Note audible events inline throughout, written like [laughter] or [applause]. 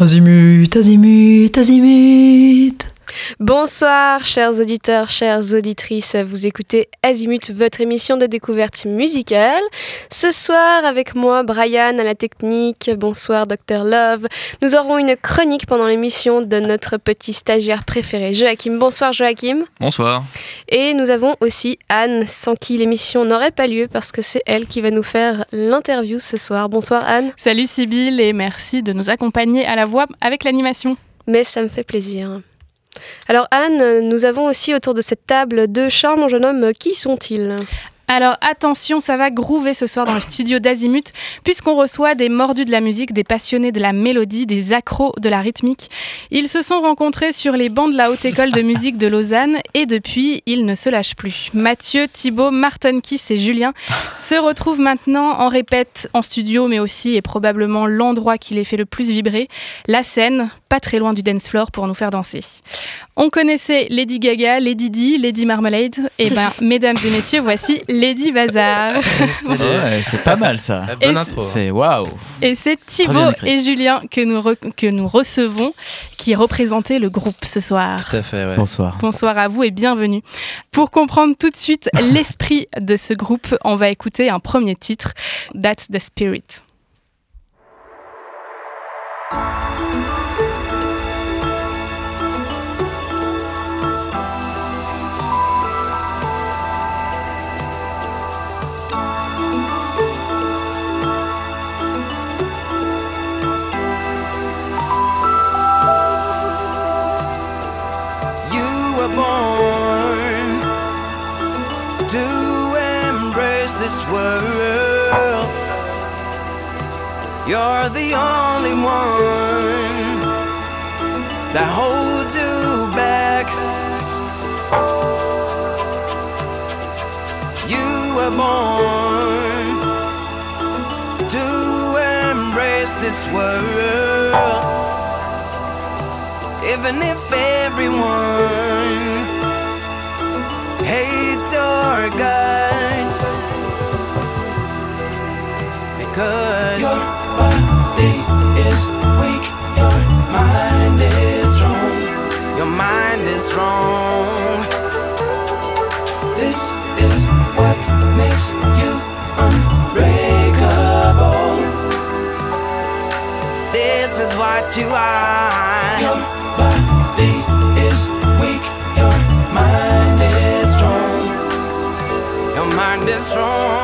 Azimut, azimut, azimut. Bonsoir, chers auditeurs, chères auditrices. Vous écoutez Azimut, votre émission de découverte musicale. Ce soir, avec moi, Brian à la technique. Bonsoir, Dr. Love. Nous aurons une chronique pendant l'émission de notre petit stagiaire préféré, Joachim. Bonsoir, Joachim. Bonsoir. Et nous avons aussi Anne, sans qui l'émission n'aurait pas lieu parce que c'est elle qui va nous faire l'interview ce soir. Bonsoir, Anne. Salut, Sybille, et merci de nous accompagner à la voix avec l'animation. Mais ça me fait plaisir. Alors Anne, nous avons aussi autour de cette table deux charmants jeunes hommes. Qui sont-ils? Alors attention, ça va groover ce soir dans le studio d'Azimut, puisqu'on reçoit des mordus de la musique, des passionnés de la mélodie, des accros de la rythmique. Ils se sont rencontrés sur les bancs de la Haute École de musique de Lausanne et depuis, ils ne se lâchent plus. Mathieu, Thibaut, Martin Kiss et Julien se retrouvent maintenant en répète en studio, mais aussi et probablement l'endroit qui les fait le plus vibrer, la scène, pas très loin du dance floor pour nous faire danser. On connaissait Lady Gaga, Lady Di, Lady Marmalade. Et eh ben, mesdames et messieurs, voici Lady Bazar. [laughs] c'est pas mal ça. Bonne intro. C'est waouh. Et c'est Thibaut et Julien que nous, que nous recevons qui représentaient le groupe ce soir. Tout à fait, ouais. Bonsoir. Bonsoir à vous et bienvenue. Pour comprendre tout de suite [laughs] l'esprit de ce groupe, on va écouter un premier titre, That's the Spirit. Embrace this world. You're the only one that holds you back. You were born to embrace this world, even if everyone hates your guts because your body is weak, your mind is strong. Your mind is strong. This is what makes you unbreakable. This is what you are. Your body is weak, your mind is strong. Your mind is strong,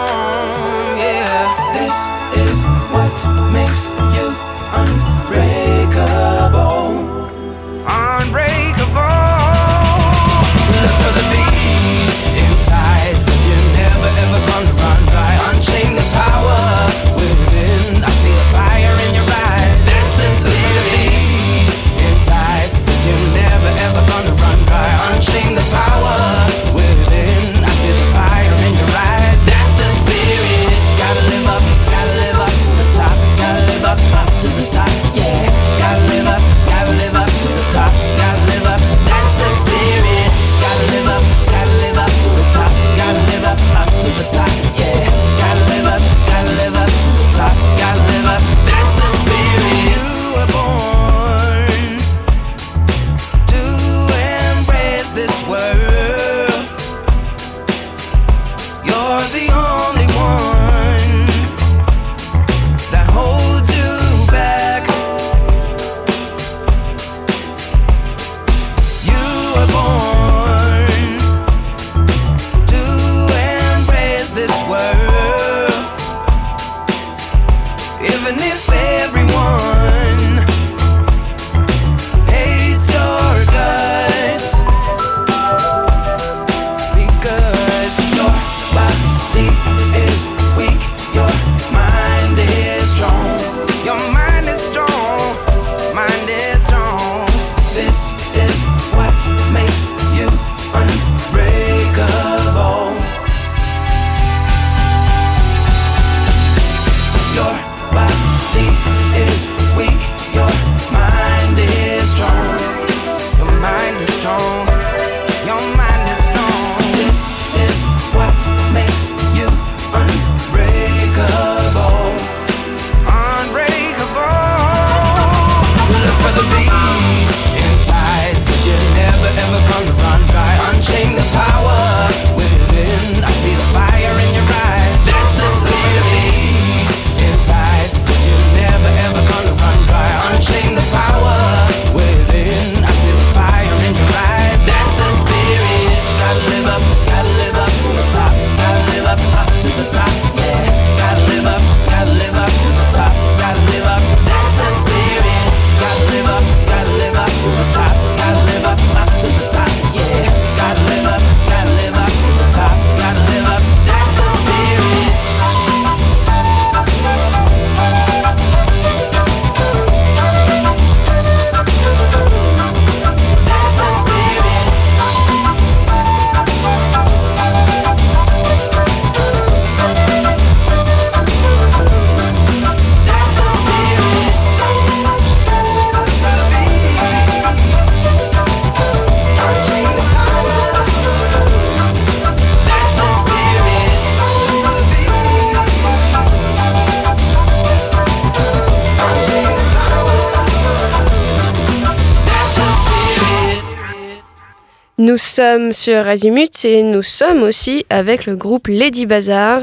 Nous sommes sur Azimut et nous sommes aussi avec le groupe Lady Bazaar.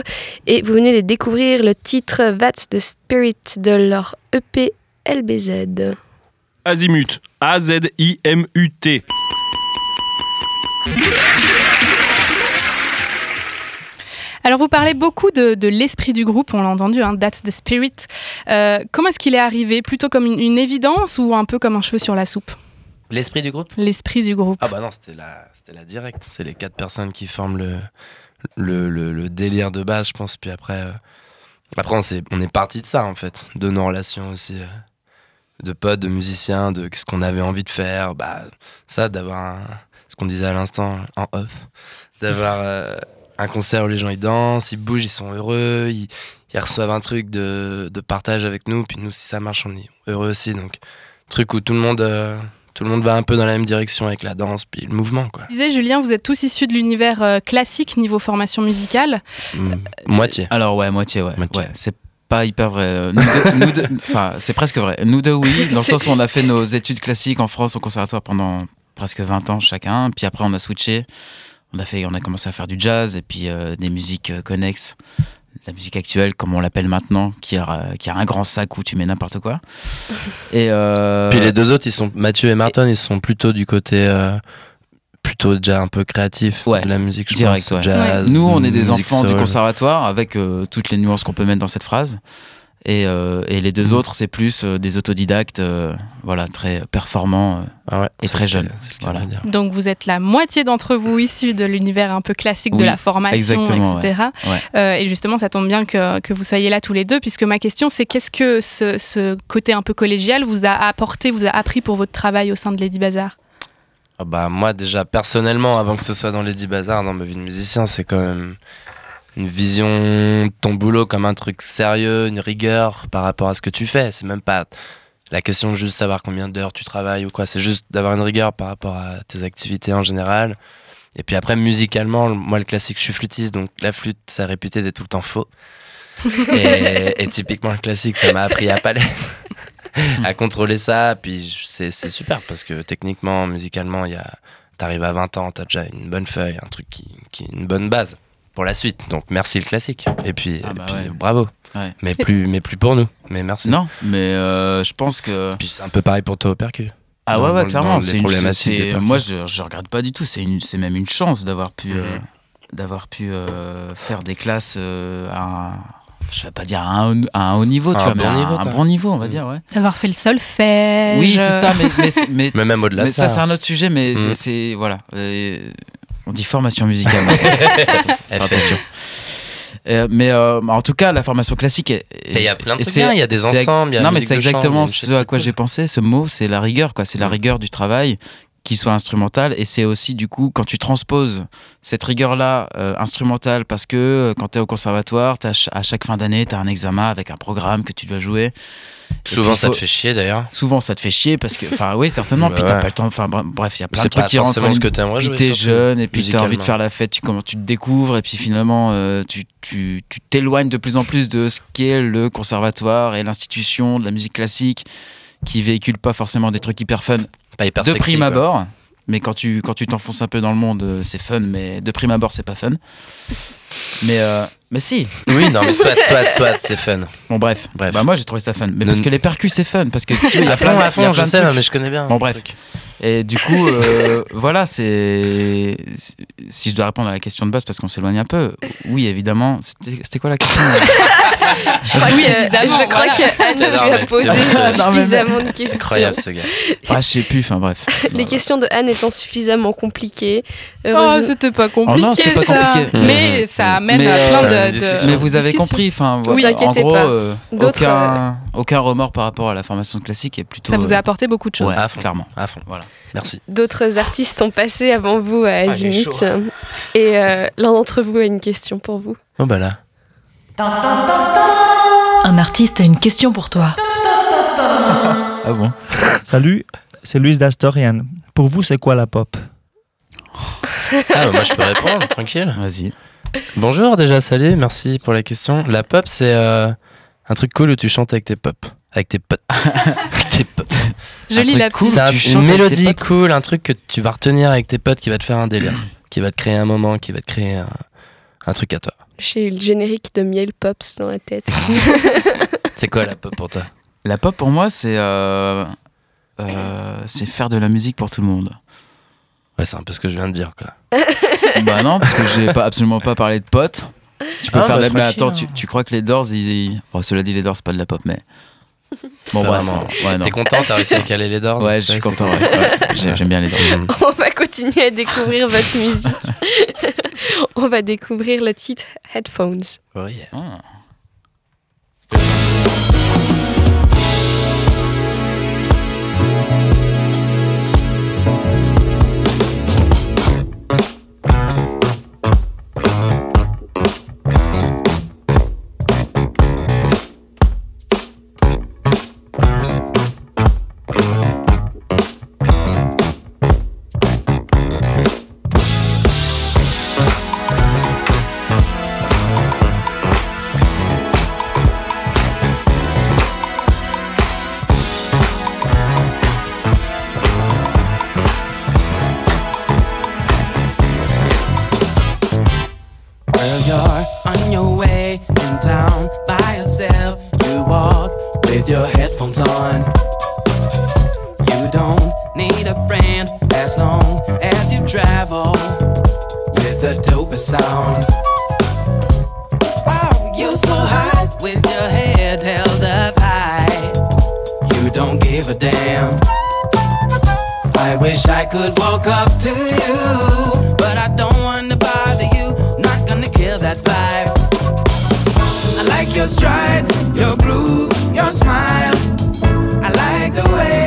Et vous venez de découvrir le titre That's the Spirit de leur EP LBZ. Azimut. A-Z-I-M-U-T. Alors vous parlez beaucoup de, de l'esprit du groupe, on l'a entendu, hein, That's the Spirit. Euh, comment est-ce qu'il est arrivé? Plutôt comme une, une évidence ou un peu comme un cheveu sur la soupe? L'esprit du groupe? L'esprit du groupe. Ah bah non, c'était la, c'était la directe. C'est les quatre personnes qui forment le, le, le, le délire de base, je pense. Puis après, euh, après on, s'est- on est parti de ça, en fait. De nos relations aussi. euh, de potes, de musiciens, de ce qu'on avait envie de faire. Bah, ça, d'avoir un- ce qu'on disait à l'instant en off. D'avoir euh, un concert où les gens ils dansent, ils bougent, ils sont heureux, ils, ils reçoivent un truc de, de partage avec nous. Puis nous, si ça marche, on est heureux aussi. Donc, truc où tout le monde. Euh, tout le monde va un peu dans la même direction avec la danse puis le mouvement quoi. Disais, Julien, vous êtes tous issus de l'univers euh, classique niveau formation musicale. Mm, moitié. Alors ouais, moitié, ouais. Moitié. ouais c'est pas hyper vrai. Euh, [laughs] enfin, c'est presque vrai. Nous deux, oui, dans le sens où on a fait nos études classiques en France au conservatoire pendant presque 20 ans chacun. Puis après, on a switché. On a, fait, on a commencé à faire du jazz et puis euh, des musiques euh, connexes. La musique actuelle, comme on l'appelle maintenant, qui a, qui a un grand sac où tu mets n'importe quoi. Et euh, Puis les deux autres, ils sont Mathieu et Martin, ils sont plutôt du côté euh, plutôt déjà un peu créatif Ouais, de la musique, je direct, pense, ouais. jazz. Nous, on est des enfants du conservatoire avec euh, toutes les nuances qu'on peut mettre dans cette phrase. Et, euh, et les deux Mhm. autres, c'est plus euh, des autodidactes, euh, voilà, très performants. euh. Ah ouais, et très le cas- jeune. c'est le cas Voilà. de le dire. Donc vous êtes la moitié d'entre vous issus de l'univers un peu classique de la formation, etc. Ouais. Euh, et justement, ça tombe bien que, que vous soyez là tous les deux, puisque ma question, c'est qu'est-ce que ce, ce côté un peu collégial vous a apporté, vous a appris pour votre travail au sein de Lady Bazaar? Ah bah moi déjà personnellement, avant que ce soit dans Lady Bazar, dans ma vie de musicien, c'est quand même une vision de ton boulot comme un truc sérieux, une rigueur par rapport à ce que tu fais. C'est même pas la question de juste savoir combien d'heures tu travailles ou quoi. C'est juste d'avoir une rigueur par rapport à tes activités en général. Et puis après, musicalement, moi le classique, je suis flûtiste, donc la flûte, ça a réputé d'être tout le temps faux. [laughs] et, et typiquement le classique, ça m'a appris à pas [laughs] à contrôler ça. Puis c'est c'est super parce que techniquement, musicalement, il y a, t'arrives à 20 ans, t'as déjà une bonne feuille, un truc qui, qui est une bonne base pour la suite. Donc merci le classique. Et puis, Ah et bah puis ouais. bravo. Ouais. Mais plus, mais plus pour nous. Mais merci. Non, mais euh, je pense que. Puis c'est un peu pareil pour toi au percu. Ah ouais, ouais, dans- clairement. C'est une, moi, je, je regrette pas du tout. C'est une- c'est même une chance d'avoir pu, euh, Mhm. d'avoir pu euh, faire des classes euh, à un, je vais pas dire à un, à un haut niveau, tu un vois, mais bon à niveau, un bon niveau, on va Mhm. dire, ouais. D'avoir fait le solfège Oui, c'est ça, mais, mais, mais, Mais [laughs] même au-delà mais de ça, ça. c'est un autre sujet, mais Mhm. c'est- c'est. Voilà. On dit formation musicale. [laughs] Attention. Euh, mais euh, en tout cas, la formation classique. il y a plein de trucs bien, il y a des ensembles, y a Non, mais c'est exactement ce à quoi j'ai pensé. Ce mot, c'est la rigueur, quoi. C'est la Mm. rigueur du travail, qui soit instrumental. Et c'est aussi, du coup, quand tu transposes cette rigueur-là euh, instrumentale, parce que euh, quand tu es au conservatoire, t'as ch- à chaque fin d'année, tu as un examen avec un programme que tu dois jouer. Souvent puis, ça faut- te fait chier d'ailleurs. Souvent, ça te fait chier parce que, enfin, oui, certainement. Bah puis t'as ouais. pas le temps. Enfin, bre- bref, il y a plein de C'est trucs qui rentrent. forcément ce que t'aimerais Puis jouer. t'es jeune et puis t'as envie de faire la fête, tu, comment, tu te découvres et puis finalement euh, tu tu- tu t'éloignes de plus en plus de ce qu'est le conservatoire et l'institution de la musique classique qui véhicule pas forcément des trucs hyper fun Pas hyper de sexy, prime quoi. abord. Mais quand tu quand tu t'enfonces un peu dans le monde, euh, c'est fun, mais de prime abord, c'est pas fun. Mais euh, mais si. Oui, non, mais soit, soit, [laughs] soit, c'est fun. Bon bref. Bref. Bah moi j'ai trouvé ça fun. Mais parce que les percus c'est fun parce que tu [laughs] vois, il y a à plein fond, à je sais, mais je connais bien. Bon, bref. truc. Et du coup, euh, [laughs] voilà, c'est. Si je dois répondre à la question de base, parce qu'on s'éloigne un peu, oui, évidemment. C'était quoi la question [laughs] Je crois Oui, que, je crois voilà. que Anne t'adore, lui a posé [laughs] suffisamment de questions. Incroyable ce gars. Ah, je sais plus, enfin bref. Les questions de Anne étant suffisamment compliquées. Oh, c'était pas compliqué. Oh non, c'était pas ça. compliqué. Mais ça amène Mais, à euh, plein de. Mais vous avez compris, enfin, Oui, voilà, en gros, euh, aucun, aucun remords par rapport à la formation classique et plutôt. Ça vous a euh, apporté beaucoup de choses. ouais, À fond. clairement. À fond. Voilà. Merci. D'autres artistes sont passés avant vous à Azimut. chaud. et euh, l'un d'entre vous a une question pour vous. Oh bah là. Un artiste a une question pour toi. [laughs] Ah bon? Salut, c'est Luis d'Astorian. Pour vous, c'est quoi la pop? Ah, bah, moi je peux répondre, tranquille. Vas-y. Bonjour déjà, salut, merci pour la question. La pop, c'est euh, un truc cool où tu chantes avec tes pop. Avec tes potes. [laughs] Avec tes potes. Je Un lis truc la cool. petite. C'est une mélodie cool, un truc que tu vas retenir avec tes potes qui va te faire un délire, qui va te créer un moment, qui va te créer un, un truc à toi. J'ai eu le générique de Miel Pops dans la tête. [laughs] C'est quoi la pop pour toi? La pop pour moi, c'est euh, euh, c'est faire de la musique pour tout le monde. Ouais, c'est un peu ce que je viens de dire, quoi. [laughs] bah non, parce que j'ai pas absolument pas parlé de potes. Tu peux Ah, faire bah, de la... Mais attends, hein. tu, tu crois que les Doors, ils... ils- Bon, cela dit, les Doors, c'est pas de la pop, mais... Bon, bref. vraiment. Ouais, non. T'es content, t'as réussi à caler les Doors Ouais, je suis content, ouais. Ouais, j'ai- J'aime bien les Doors. Mm. [laughs] On va continuer à découvrir votre musique. [laughs] On va découvrir le titre Headphones. Oh, yeah. Ah. Stride, your groove, your smile. I like the way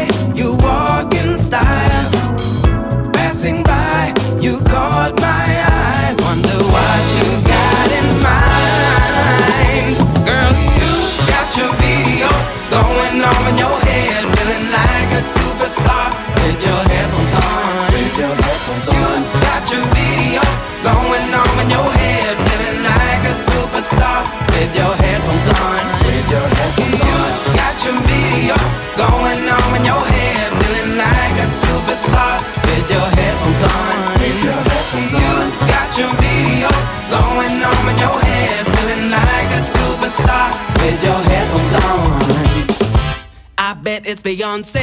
it's Beyonce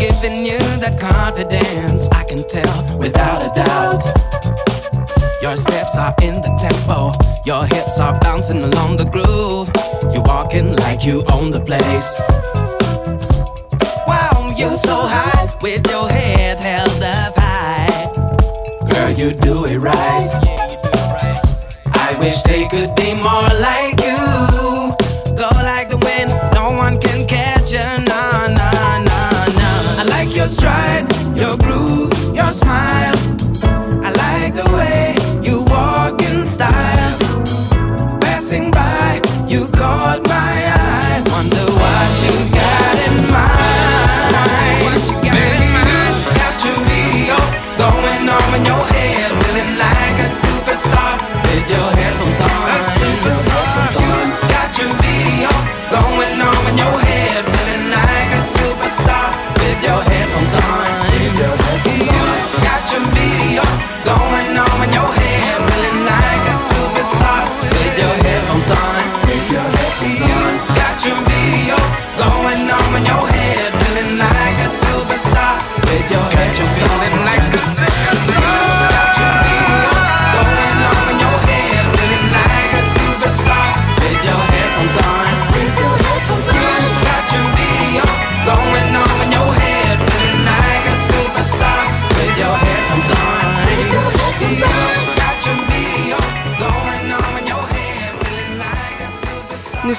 giving you that confidence. I can tell without a doubt. Your steps are in the tempo, your hips are bouncing along the groove. You're walking like you own the place. Wow, you're so high with your head held up high. Girl, you do it right. I wish they could be more like you.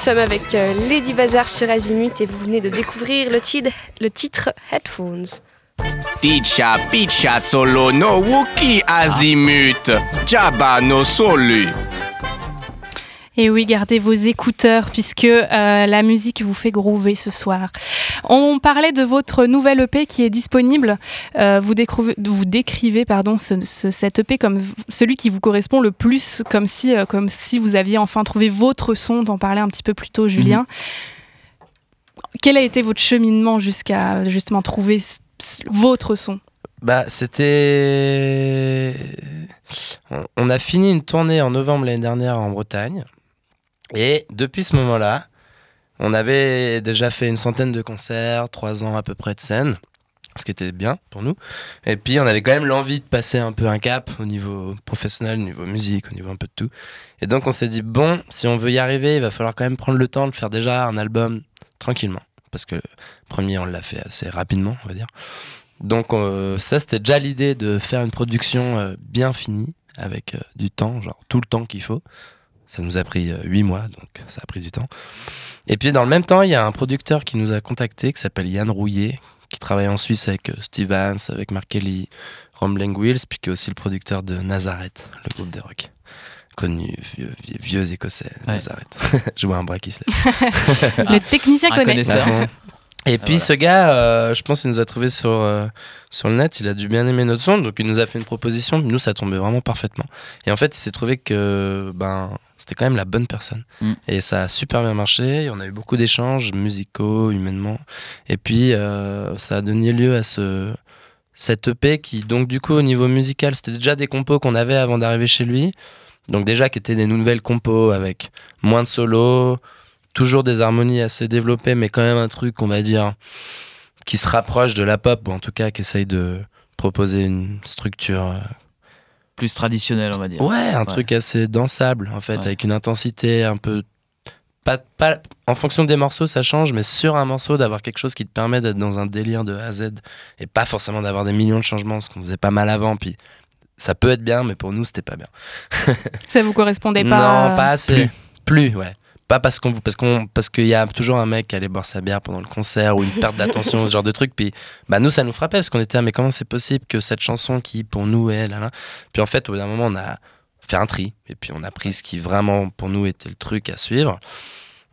Sommes avec euh, Lady Bazar sur Azimut et vous venez de découvrir le, titre- le titre Headphones. Ticha picha solo no wuki azimut. Jabba no solu. Et oui, gardez vos écouteurs puisque euh, la musique vous fait groover ce soir. On parlait de votre nouvelle EP qui est disponible. Euh, vous, décrivez, vous décrivez pardon, ce, ce- cet EP comme celui qui vous correspond le plus, comme si, euh, comme si vous aviez enfin trouvé votre son, d'en parler un petit peu plus tôt, Julien. Quel a été votre cheminement jusqu'à justement trouver votre son? Bah, c'était. On a fini une tournée en novembre l'année dernière en Bretagne. Et depuis ce moment-là, on avait déjà fait une centaine de concerts, trois ans à peu près de scène, ce qui était bien pour nous. Et puis, on avait quand même l'envie de passer un peu un cap au niveau professionnel, au niveau musique, au niveau un peu de tout. Et donc, on s'est dit, bon, si on veut y arriver, il va falloir quand même prendre le temps de faire déjà un album tranquillement. Parce que le premier, on l'a fait assez rapidement, on va dire. Donc euh, ça, c'était déjà l'idée de faire une production euh, bien finie, avec euh, du temps, genre tout le temps qu'il faut. Ça nous a pris euh, huit mois, donc ça a pris du temps. Et puis dans le même temps, il y a un producteur qui nous a contacté, qui s'appelle Yann Rouillet, qui travaille en Suisse avec euh, Steve Vance, avec Mark Kelly, Rumbling Wheels, puis qui est aussi le producteur de Nazareth, le groupe de rock. Connu, vieux, vieux, vieux écossais, Ouais. Nazareth. [laughs] Je vois un bras qui se lève. [laughs] Le technicien un connaît. Et puis voilà. ce gars, euh, je pense qu'il nous a trouvé sur, euh, sur le net, il a dû bien aimer notre son, donc il nous a fait une proposition, nous ça tombait vraiment parfaitement. Et en fait il s'est trouvé que ben, c'était quand même la bonne personne. Mm. Et ça a super bien marché, on a eu beaucoup d'échanges musicaux, humainement. Et puis euh, ça a donné lieu à ce, cette EP qui donc du coup au niveau musical, c'était déjà des compos qu'on avait avant d'arriver chez lui. Donc déjà qui étaient des nouvelles compos avec moins de solos, toujours des harmonies assez développées, mais quand même un truc, on va dire, qui se rapproche de la pop, ou en tout cas qui essaye de proposer une structure. euh, Plus traditionnel, on va dire. Ouais, un truc assez dansable, en fait, Ouais. avec une intensité un peu. Pas, pas, en fonction des morceaux, ça change, mais sur un morceau, d'avoir quelque chose qui te permet d'être dans un délire de A à Z, et pas forcément d'avoir des millions de changements, ce qu'on faisait pas mal avant, puis. Ça peut être bien, mais pour nous, c'était pas bien. [laughs] Ça vous correspondait pas Non, pas assez. Plus, ouais. Pas parce qu'on parce qu'on parce qu'il y a toujours un mec qui allait boire sa bière pendant le concert ou une perte [laughs] d'attention ce genre de truc. Puis bah nous ça nous frappait parce qu'on était là, mais comment c'est possible que cette chanson qui pour nous est là là. Puis en fait au bout d'un moment on a fait un tri et puis on a pris ce qui vraiment pour nous était le truc à suivre.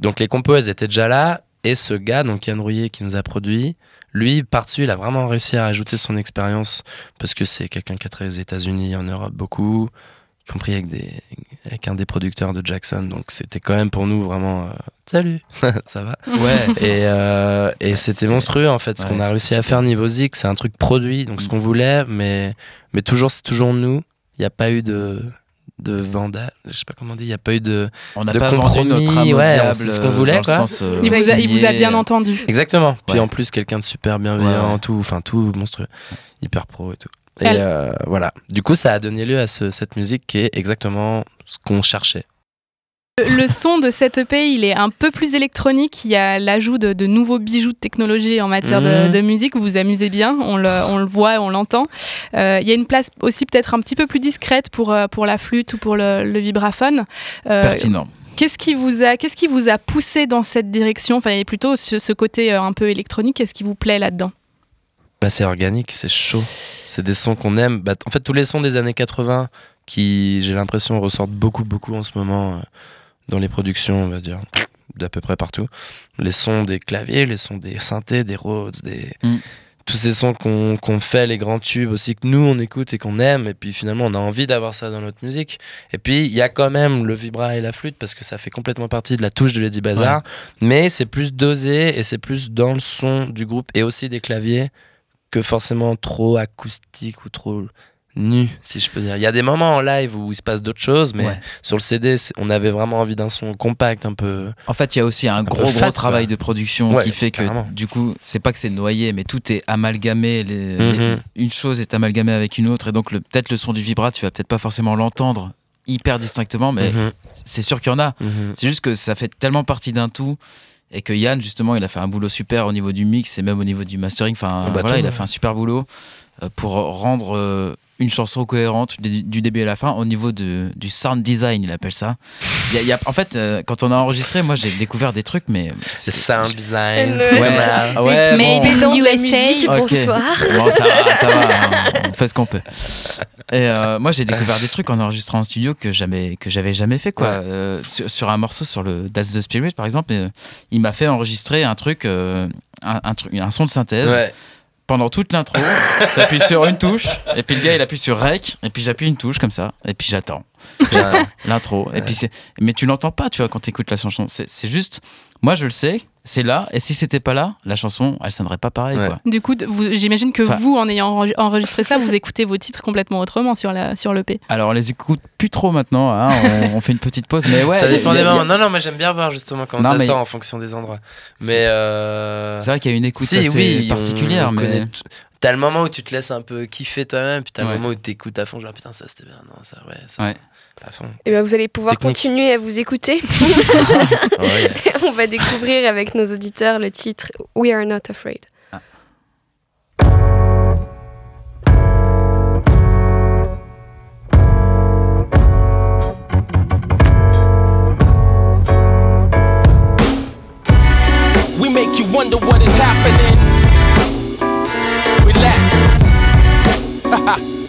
Donc les compos elles étaient déjà là et ce gars donc Yann Rouillet qui nous a produit lui par-dessus il a vraiment réussi à ajouter son expérience parce que c'est quelqu'un qui a travaillé aux États-Unis en Europe beaucoup y compris avec, des, avec un des producteurs de Jackson. Donc c'était quand même pour nous vraiment... euh, Salut, [laughs] ça va Ouais. Et, euh, et c'était c'était- monstrueux en fait, ce ouais, qu'on a réussi à faire niveau Zik, c'est un truc produit, donc ce Mm. qu'on voulait, mais, mais toujours c'est toujours nous. Il n'y a pas eu de de vandal, je sais pas comment on dit, il n'y a pas eu de... On n'a de pas vendu notre âme compromis, ouais, diable, ce qu'on voulait, quoi. sens, euh, il, vous a, il vous a signé, bien entendu. Exactement. Puis Ouais. en plus quelqu'un de super bienveillant, Ouais, ouais. tout, enfin tout monstrueux, hyper pro et tout. Et euh, voilà. Du coup, ça a donné lieu à ce- cette musique qui est exactement ce qu'on cherchait. Le, le son de cette EP, il est un peu plus électronique. Il y a l'ajout de, de nouveaux bijoux de technologie en matière de, Mhm. de musique. Vous vous amusez bien, on le, on le voit, on l'entend. Euh, il y a une place aussi peut-être un petit peu plus discrète pour, euh, pour la flûte ou pour le, le vibraphone. Euh, Pertinent. Qu'est-ce qui vous a, qu'est-ce qui vous a poussé dans cette direction? Enfin, et plutôt ce, ce côté un peu électronique. Qu'est-ce qui vous plaît là-dedans? Bah, c'est organique, c'est chaud. C'est des sons qu'on aime. Bah, en fait, tous les sons des années 80 qui, j'ai l'impression, ressortent beaucoup, beaucoup en ce moment euh, dans les productions, on va dire, d'à peu près partout. Les sons des claviers, les sons des synthés, des Rhodes, des... Mm. tous ces sons qu'on qu'on fait, les grands tubes aussi, que nous, on écoute et qu'on aime. Et puis finalement, on a envie d'avoir ça dans notre musique. Et puis, il y a quand même le vibra et la flûte parce que ça fait complètement partie de la touche de Lady Bazar. Mais c'est plus dosé et c'est plus dans le son du groupe et aussi des claviers que forcément trop acoustique ou trop nu, si je peux dire. Il y a des moments en live où il se passe d'autres choses, mais Ouais. sur le CD, on avait vraiment envie d'un son compact, un peu. En fait, il y a aussi un, gros, fat, gros travail quoi. de production Ouais, qui fait que, carrément. du coup, c'est pas que c'est noyé, mais tout est amalgamé. les- Mhm. les- une chose est amalgamée avec une autre, et donc peut-être le son du vibra, tu vas peut-être pas forcément l'entendre hyper distinctement, mais Mhm, c'est sûr qu'il y en a. mhm. C'est juste que ça fait tellement partie d'un tout. Et que Yann, justement, il a fait un boulot super au niveau du mix et même au niveau du mastering. Enfin, bah, voilà, il a fait un super boulot euh, pour rendre euh, une chanson cohérente du, du début à la fin au niveau de, du sound design, il appelle ça. Il y a- il y a- en fait, euh, quand on a enregistré, moi j'ai découvert des trucs, mais C'est sound design. Le- Ouais. Ah ouais, Mais- bon. de la USA. musique, bonsoir. Bon, ça va, ça va, hein, [laughs] on fait ce qu'on peut. Et euh, moi, j'ai découvert des trucs en enregistrant en studio que jamais, que j'avais jamais fait, quoi. Ouais. Euh, sur, sur un morceau, sur le That's the Spirit, par exemple, euh, il m'a fait enregistrer un truc, euh, un, un truc, un son de synthèse. Pendant toute l'intro, j'appuie sur une touche, et puis le gars, il appuie sur Rec, et puis j'appuie une touche comme ça, et puis j'attends. J'attends l'intro. Et puis c'est, mais tu l'entends pas, tu vois, quand tu écoutes la chanson. C'est, c'est juste, moi, je le sais. C'est là. Et si c'était pas là, la chanson, elle sonnerait pas pareil. Ouais. Quoi. Du coup, j'imagine que Enfin- vous, en ayant enre- enregistré ça, vous écoutez vos titres complètement autrement sur la sur l'EP. Alors on les écoute plus trop maintenant. hein, on, on fait une petite pause, mais ouais. ça dépend des a- moments. Non, non, mais j'aime bien voir justement comment Non, ça mais- sort en fonction des endroits. Mais euh... C'est vrai qu'il y a une écoute si, assez oui, particulière, on mais connaît t- T'as le moment où tu te laisses un peu kiffer toi-même, puis t'as le Ouais. moment où t'écoutes à fond, genre putain, ça c'était bien, non, ça, ouais, ça, Ouais. À fond. Et ben, vous allez pouvoir Technique. continuer à vous écouter. Ouais. [laughs] [laughs] On va découvrir avec nos auditeurs le titre We Are Not Afraid. We make you wonder what is happening. Relax. [laughs]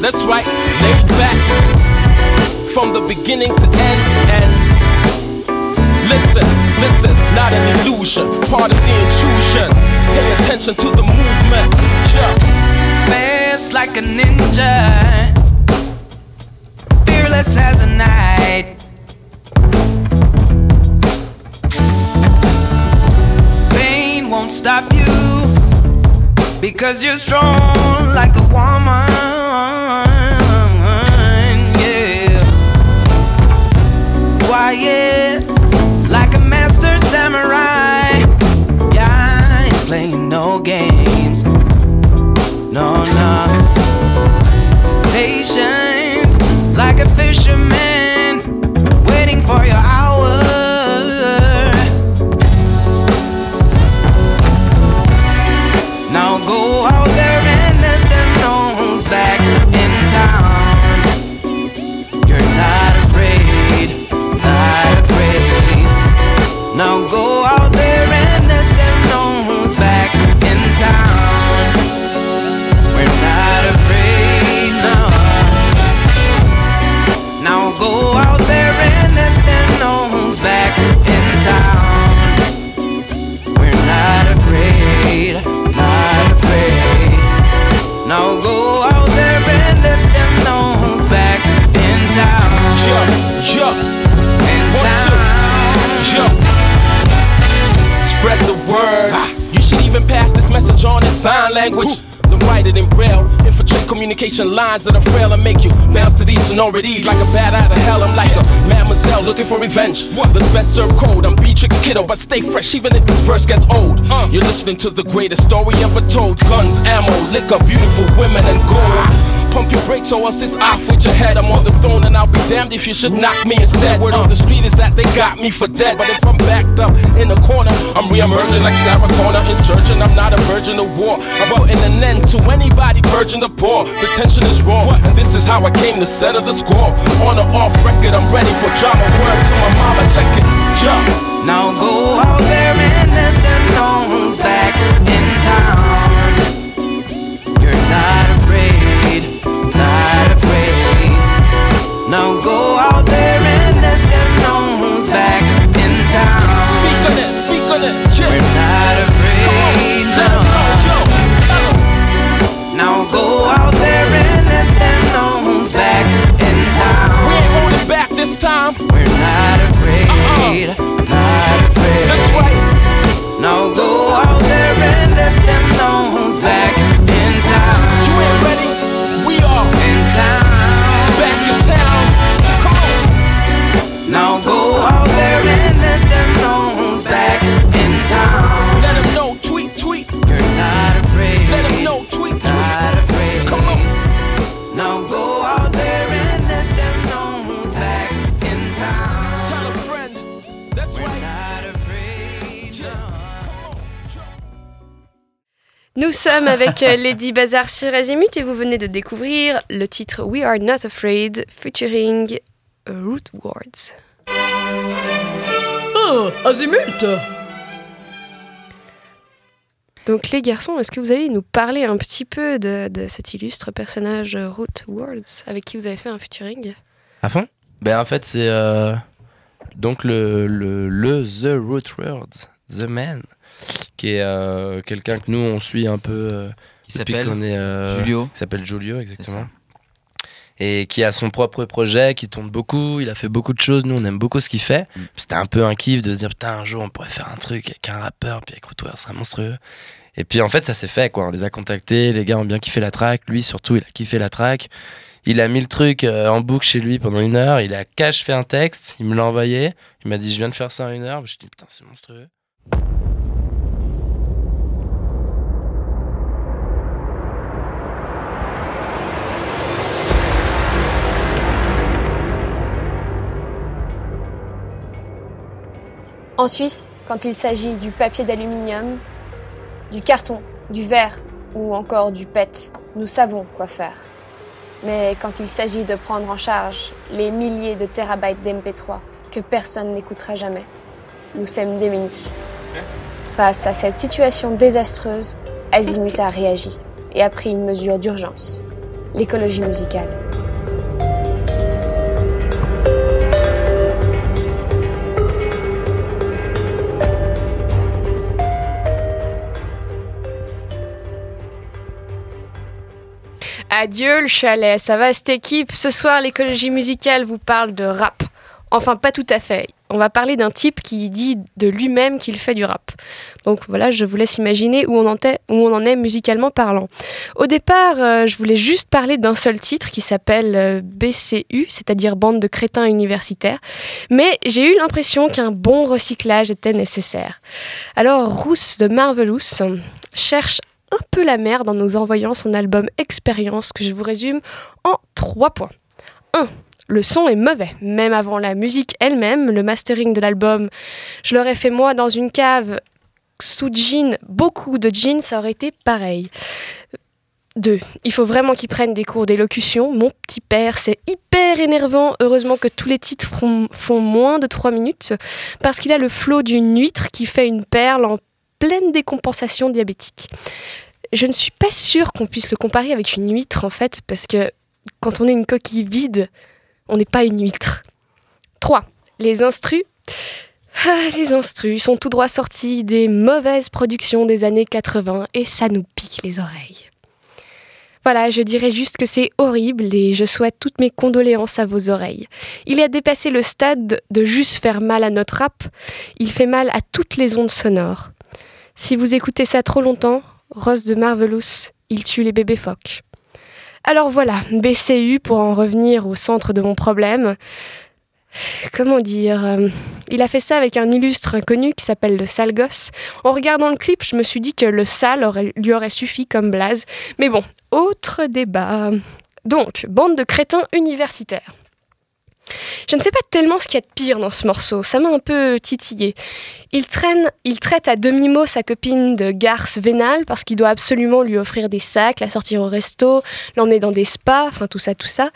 That's right, laid back. From the beginning to end. And listen, this is not an illusion. Part of the intrusion. Pay attention to the movement. Yeah. fast like a ninja, fearless as a night. Pain won't stop you because you're strong like a woman. Language. Then write it in braille. Infiltrate communication lines that are frail and make you bounce to these sonorities like a bat out of hell. I'm like a mademoiselle looking for revenge. The best served code. I'm Beatrix Kiddo, but stay fresh even if this verse gets old. You're listening to the greatest story ever told. Guns, ammo, liquor, beautiful women, and gold. Pump your brakes or else it's off with your head. I'm on the throne and I'll be damned if you should knock me instead. Word on the street is that they got me for dead. But if I'm backed up in a corner, I'm re-emerging like Sarah Connor. Insurgent, I'm not a virgin of war. I'm putting an end to anybody purging the poor. The tension is raw, and this is how I came to settle the score. On or off record, I'm ready for drama. Word to my mama, check it. Jump. Now go out afraid, sommes avec euh, Lady Bazar sur Azimut et vous venez de découvrir le titre We Are Not Afraid featuring Root Words. Oh, Azimut! Donc les garçons, est-ce que vous allez nous parler un petit peu de, de cet illustre personnage Root Words avec qui vous avez fait un featuring? À fond? Ben en fait c'est euh, donc le, le, le The Root Words, The Man, qui est euh, quelqu'un que nous on suit un peu euh, Il depuis s'appelle qu'on est euh, Julio. qui s'appelle Julio exactement. et qui a son propre projet, qui tourne beaucoup. Il a fait beaucoup de choses. Nous, on aime beaucoup ce qu'il fait. C'était un peu un kiff de se dire putain, un jour, on pourrait faire un truc avec un rappeur, puis avec Rootware, ce serait monstrueux. Et puis en fait, ça s'est fait quoi. On les a contactés, les gars ont bien kiffé la track. Lui surtout, il a kiffé la track. Il a mis le truc euh, en boucle chez lui pendant une heure. Il a cash fait un texte, il me l'a envoyé. Il m'a dit je viens de faire ça en une heure. Je dit putain c'est monstrueux. En Suisse, quand il s'agit du papier d'aluminium, du carton, du verre ou encore du PET, nous savons quoi faire. Mais quand il s'agit de prendre en charge les milliers de terabytes d'MP3 que personne n'écoutera jamais, nous sommes démunis. Face à cette situation désastreuse, Azimut a réagi et a pris une mesure d'urgence, l'écologie musicale. Adieu le chalet, ça va cette équipe? Ce soir, l'écologie musicale vous parle de rap. Enfin, pas tout à fait. On va parler d'un type qui dit de lui-même qu'il fait du rap. Donc voilà, je vous laisse imaginer où on en est, musicalement parlant. Au départ, euh, je voulais juste parler d'un seul titre qui s'appelle euh, BCU, c'est-à-dire Bande de crétins universitaires. Mais j'ai eu l'impression qu'un bon recyclage était nécessaire. Alors, Rousse de Marvelous cherche un peu la merde en nous envoyant son album Expérience que je vous résume en trois points. 1. Le son est mauvais, même avant la musique elle-même, le mastering de l'album. Je l'aurais fait moi dans une cave sous jean, beaucoup de jeans, ça aurait été pareil. 2. Il faut vraiment qu'il prenne des cours d'élocution. Mon petit père, c'est hyper énervant. Heureusement que tous les titres font, font moins de 3 minutes, parce qu'il a le flot d'une huître qui fait une perle en pleine décompensation diabétique je ne suis pas sûre qu'on puisse le comparer avec une huître en fait, parce que quand on est une coquille vide, on n'est pas une huître. 3. Les instrus. Ah, les instrus sont tout droit sortis des mauvaises productions des années 80 et ça nous pique les oreilles. Voilà, je dirais juste que c'est horrible et je souhaite toutes mes condoléances à vos oreilles. Il a dépassé le stade de juste faire mal à notre rap, il fait mal à toutes les ondes sonores. Si vous écoutez ça trop longtemps, Rose de Marvelous, il tue les bébés phoques. Alors voilà, BCU pour en revenir au centre de mon problème. Comment dire euh, Il a fait ça avec un illustre inconnu qui s'appelle le sale gosse. En regardant le clip, je me suis dit que le sale lui aurait suffi comme blaze. Mais bon, autre débat. Donc, bande de crétins universitaires. Je ne sais pas tellement ce qu'il y a de pire dans ce morceau, ça m'a un peu titillé. Il, traîne, il traite à demi-mot sa copine de garce vénale parce qu'il doit absolument lui offrir des sacs, la sortir au resto, l'emmener dans des spas, enfin tout ça, tout ça.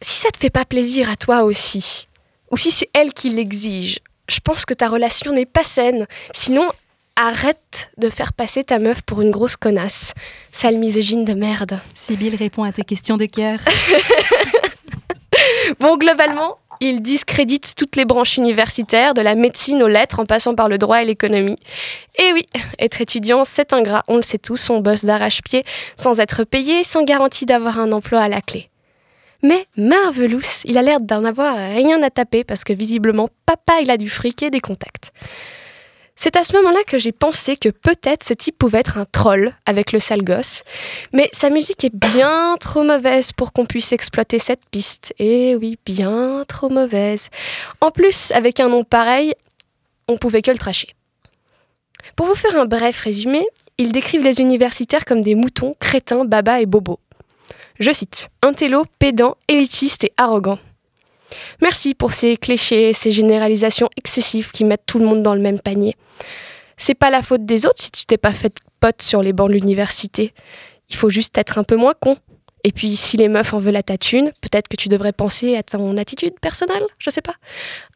Si ça te fait pas plaisir à toi aussi, ou si c'est elle qui l'exige, je pense que ta relation n'est pas saine. Sinon, arrête de faire passer ta meuf pour une grosse connasse. Sale misogyne de merde. Sibyl répond à tes questions de cœur. [laughs] Bon, globalement, il discrédite toutes les branches universitaires, de la médecine aux lettres, en passant par le droit et l'économie. Et oui, être étudiant, c'est ingrat, on le sait tous, on bosse d'arrache-pied, sans être payé, sans garantie d'avoir un emploi à la clé. Mais Marvelous, il a l'air d'en avoir rien à taper parce que visiblement, papa, il a du fric et des contacts. C'est à ce moment-là que j'ai pensé que peut-être ce type pouvait être un troll avec le sale gosse, mais sa musique est bien trop mauvaise pour qu'on puisse exploiter cette piste. Et eh oui, bien trop mauvaise. En plus, avec un nom pareil, on pouvait que le tracher. Pour vous faire un bref résumé, ils décrivent les universitaires comme des moutons, crétins, babas et bobos. Je cite Intello, pédant, élitiste et arrogant. Merci pour ces clichés, ces généralisations excessives qui mettent tout le monde dans le même panier. C'est pas la faute des autres si tu t'es pas fait pote sur les bancs de l'université. Il faut juste être un peu moins con. Et puis, si les meufs en veulent à ta thune, peut-être que tu devrais penser à ton attitude personnelle, je sais pas.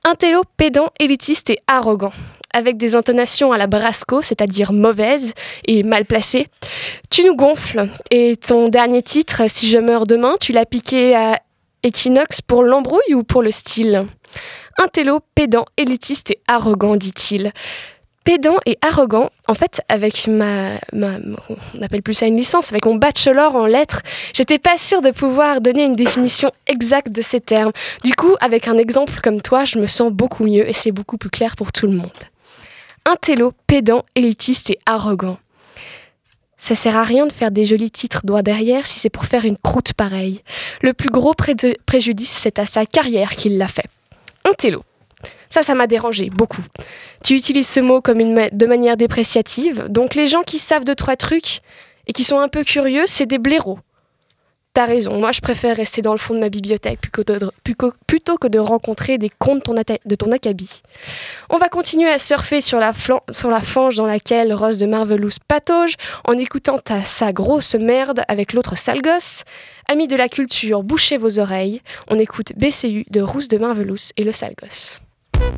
Un pédant, élitiste et arrogant, avec des intonations à la Brasco, c'est-à-dire mauvaises et mal placées. Tu nous gonfles. Et ton dernier titre, Si je meurs demain, tu l'as piqué à Equinox pour l'embrouille ou pour le style? Un pédant, élitiste et arrogant, dit-il. pédant et arrogant. En fait, avec ma, ma- on appelle plus ça une licence, avec mon bachelor en lettres, j'étais pas sûre de pouvoir donner une définition exacte de ces termes. Du coup, avec un exemple comme toi, je me sens beaucoup mieux et c'est beaucoup plus clair pour tout le monde. Intello, pédant, élitiste et arrogant. Ça sert à rien de faire des jolis titres droit derrière si c'est pour faire une croûte pareille. Le plus gros pré- préjudice, c'est à sa carrière qu'il l'a fait. Intello. Ça, ça m'a dérangé beaucoup. Tu utilises ce mot comme de manière dépréciative, donc les gens qui savent deux trois trucs et qui sont un peu curieux, c'est des blaireaux. T'as raison, moi je préfère rester dans le fond de ma bibliothèque plutôt que de, rencontrer des contes de ton, acabit. On va continuer à surfer sur la, fange dans laquelle Rose de Marvelous patauge en écoutant ta, sa grosse merde avec l'autre sale gosse. Amis de la culture, bouchez vos oreilles. On écoute BCU de Rousse de Marvelous et le sale gosse.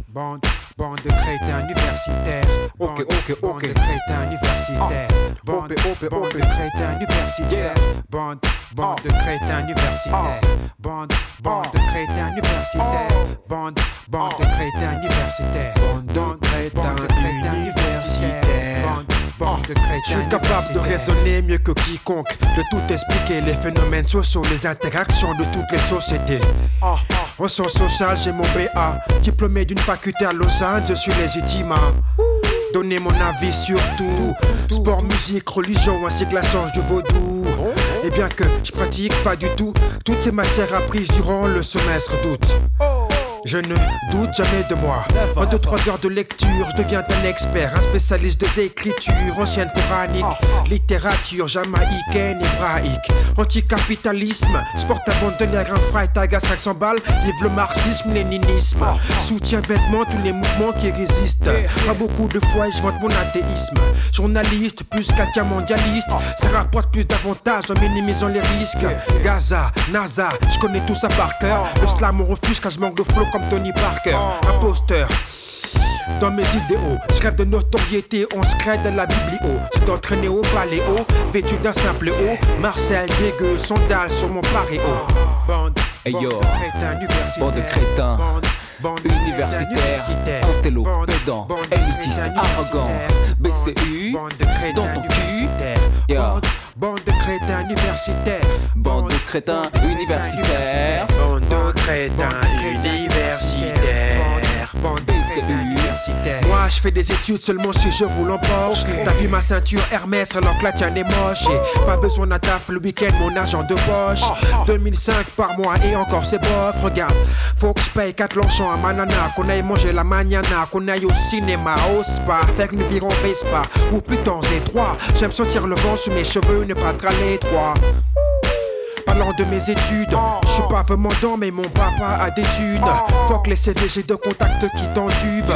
Bande, bande de crétins universitaires. Ok, ok, ok. de crétins universitaires. Bande, bande de crétins universitaires. Bande, bande de crétins universitaires. Bande, bande de crétins universitaires. Bande, bande de crétins universitaires. Bande de crétins universitaires. Bande, bande de crétins Je suis capable de raisonner mieux que quiconque, de tout expliquer les phénomènes sociaux, les interactions de toutes les sociétés. En sciences sociales, j'ai mon BA, diplômé d'une faculté à Lausanne, je suis légitime. Donner mon avis sur tout, sport, musique, religion, ainsi que la science du vaudou. Et bien que je pratique pas du tout toutes ces matières apprises durant le semestre d'août. Je ne doute jamais de moi. En 2-3 heures de lecture, je deviens un expert, un spécialiste des écritures anciennes coraniques, littérature jamaïcaine, hébraïque, anticapitalisme, sport abandonné un Freitag à 500 balles, vive le marxisme, léninisme, soutient bêtement tous les mouvements qui résistent. Pas beaucoup de fois, je vante mon athéisme. Journaliste plus qu'un mondialiste, ça rapporte plus d'avantages en minimisant les risques. Gaza, NASA, je connais tout ça par cœur. Le slam on refuse quand je manque de flow comme Tony Parker. Imposteur. Dans mes idéaux, je rêve de notoriété, on se crée de la biblio. J'ai entraîné au paléo, vêtu d'un simple haut. Marcel dégueu, sandales sur mon paréo. Bande, Hey bande de crétins universitaires. bande de crétins, Bande, bande universitaires. intello, pédant, élitiste, arrogant. BCU, dans ton cul. Yeah. Bande, de crétins universitaires. bande de crétins universitaires, Bande de crétins universitaires. Crétins universitaires. Moi, je fais des études seulement si je roule en Porsche. T'as vu ma ceinture Hermès alors que la tienne est moche. Et pas besoin d'un taf le week-end, mon argent de poche. 2005 par mois et encore c'est bof. Regarde, faut que je paye 4 lonchons à Manana. Qu'on aille manger la mañana, qu'on aille au cinéma, au spa. Faire que nous virons Vespa ou plutôt étroit. J'aime sentir le vent sur mes cheveux, ne pas traîner étroit. De mes études, je suis pas vraiment dans, mais mon papa a des thunes. Faut que les CVG de contact qui t'entubent.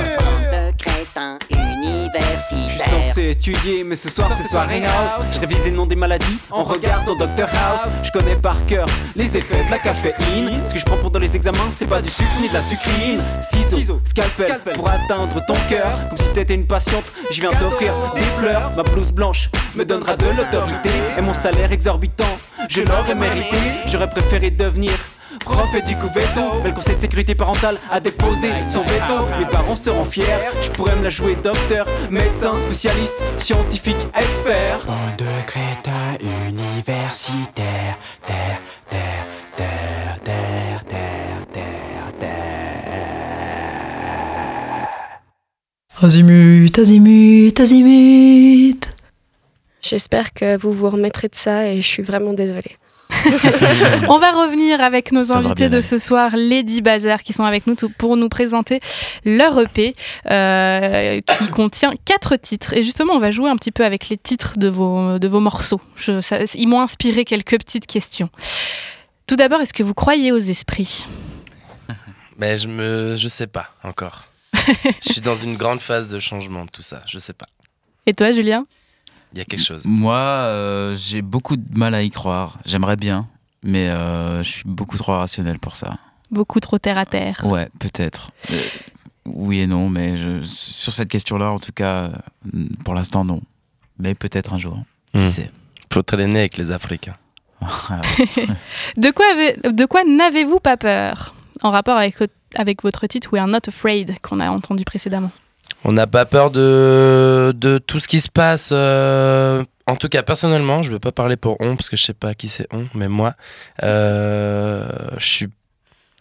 Censé étudier, mais ce soir c'est soirée house. Je révise les noms des maladies en regardant Dr House. Je connais par cœur les effets de la caféine. Ce que je prends pendant les examens, c'est pas du sucre ni de la sucrine. Ciseaux, scalpel, pour atteindre ton cœur. Comme si t'étais une patiente, je viens t'offrir des fleurs. Ma blouse blanche me donnera de l'autorité et mon salaire exorbitant. Je l'aurais mérité, j'aurais préféré devenir. Prof et du coup veto, mais le conseil de sécurité parentale a déposé son veto. Mes parents seront fiers, je pourrais me la jouer docteur, médecin, spécialiste, scientifique, expert. Bande de crétins universitaires. Terre, terre, terre, terre, terre, terre, terre. Azimut, azimut, azimut. J'espère que vous vous remettrez de ça et je suis vraiment désolée. [laughs] On va revenir avec nos Ça invités de ce soir, Lady Bazar, qui sont avec nous pour nous présenter leur EP euh, qui [coughs] contient quatre titres. Et justement, on va jouer un petit peu avec les titres de vos, de vos morceaux. Je- ça- ils m'ont inspiré quelques petites questions. Tout d'abord, est-ce que vous croyez aux esprits? [laughs] Mais je me, je sais pas encore. [laughs] je suis dans une grande phase de changement de tout ça. Je sais pas. Et toi, Julien? Il y a quelque chose. Moi, euh, j'ai beaucoup de mal à y croire. J'aimerais bien, mais euh, je suis beaucoup trop rationnel pour ça. Beaucoup trop terre à terre. Ouais, peut-être. Euh, oui et non, mais je- sur cette question-là, en tout cas, pour l'instant, non. Mais peut-être un jour. Sait Faut traîner avec les Africains. [laughs] [laughs] De quoi, avez- de quoi n'avez-vous pas peur En rapport avec, avec votre titre We Are Not Afraid qu'on a entendu précédemment? On n'a pas peur de, tout ce qui se passe. euh, en tout cas, personnellement, je ne vais pas parler pour on, parce que je sais pas qui c'est on, mais moi, euh, je suis,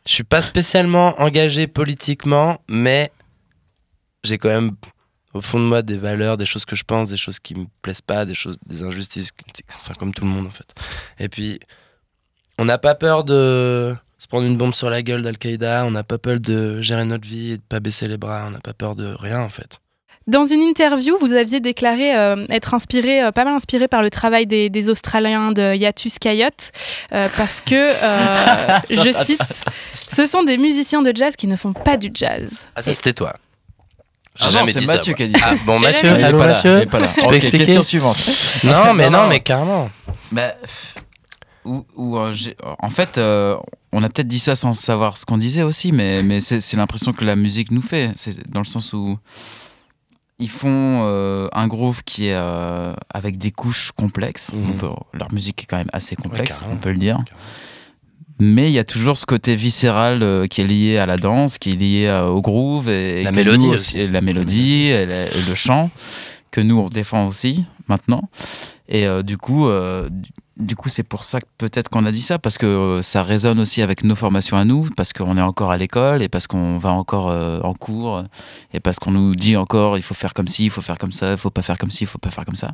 je suis pas spécialement engagé politiquement, mais j'ai quand même au fond de moi des valeurs, des choses que je pense, des choses qui me plaisent pas, des choses, des injustices, enfin comme tout le monde en fait. Et puis, on n'a pas peur de se prendre une bombe sur la gueule d'Al-Qaïda, on n'a pas peur de gérer notre vie et de pas baisser les bras, on n'a pas peur de rien en fait. Dans une interview, vous aviez déclaré euh, être inspiré, euh, pas mal inspiré par le travail des, des Australiens de Yatus Coyote, euh, parce que, euh, je cite, [laughs] ce sont des musiciens de jazz qui ne font pas du jazz. Ah ça c'était toi. J'ai Ah non, jamais c'est dit Mathieu ça. qui a dit ça. Ah, bon. Mathieu, Il est allô pas là, Mathieu, il est pas là. [laughs] tu peux expliquer question suivante. Non mais Non, non, non. mais carrément. Bah, ou, euh, en fait, euh, on a peut-être dit ça sans savoir ce qu'on disait aussi, mais, mais c'est l'impression que la musique nous fait. C'est dans le sens où ils font euh, un groove qui est euh, avec des couches complexes. Mhm. On peut- leur musique est quand même assez complexe, on peut le dire. Mais il y a toujours ce côté viscéral euh, qui est lié à la danse, qui est lié au groove et, et La mélodie nous aussi. et la mélodie et, la- et le chant que nous on défend aussi maintenant. Et euh, du coup, euh, du- coup, c'est pour ça que peut-être qu'on a dit ça parce que euh, ça résonne aussi avec nos formations à nous, parce qu'on est encore à l'école et parce qu'on va encore en cours et parce qu'on nous dit encore il faut faire comme ci, il faut faire comme ça, il faut pas faire comme ci, il faut pas faire comme ça.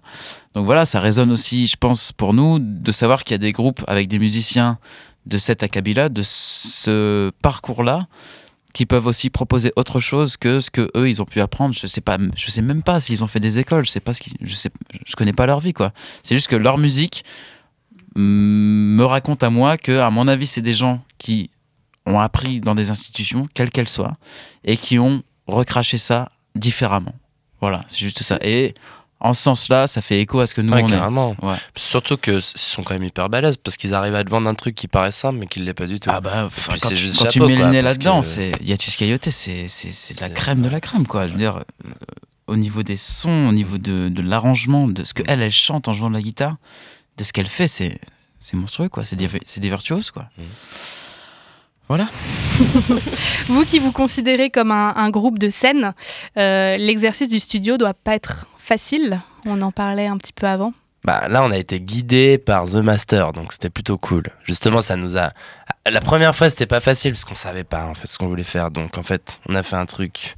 Donc voilà, ça résonne aussi, je pense, pour nous de savoir qu'il y a des groupes avec des musiciens de cet acabit-là, de ce parcours-là, qui peuvent aussi proposer autre chose que ce que eux ils ont pu apprendre. Je sais pas, je sais même pas s'ils ont fait des écoles. Je sais pas ce qu'ils, je sais, je connais pas leur vie quoi. C'est juste que leur musique me raconte à moi que, à mon avis, c'est des gens qui ont appris dans des institutions, quelles qu'elles soient, et qui ont recraché ça différemment. Voilà, c'est juste ça. Et en ce sens-là, ça fait écho à ce que nous Ouais, on est. carrément. Ouais. Surtout que s- ils sont quand même hyper balèzes parce qu'ils arrivent à te vendre un truc qui paraît simple mais qui l'est pas du tout. Ah bah, puis quand, c'est juste quand chapeau, tu mets quoi, le nez là-dedans, que- c'est Yatus c'est c'est- c'est de la crème de la crème, quoi. Je veux dire, euh, au niveau des sons, au niveau de, de l'arrangement, de ce qu'elle, elle chante en jouant de la guitare, de ce qu'elle fait, c'est c'est monstrueux, quoi. C'est des, c'est des virtuoses, quoi. Mmh. Voilà. [laughs] Vous qui vous considérez comme un, un groupe de scène, euh, l'exercice du studio doit pas être facile. On en parlait un petit peu avant. Bah, là, on a été guidé par The Master, donc c'était plutôt cool. Justement, ça nous a. La première fois, c'était pas facile parce qu'on savait pas en fait ce qu'on voulait faire. Donc, en fait, on a fait un truc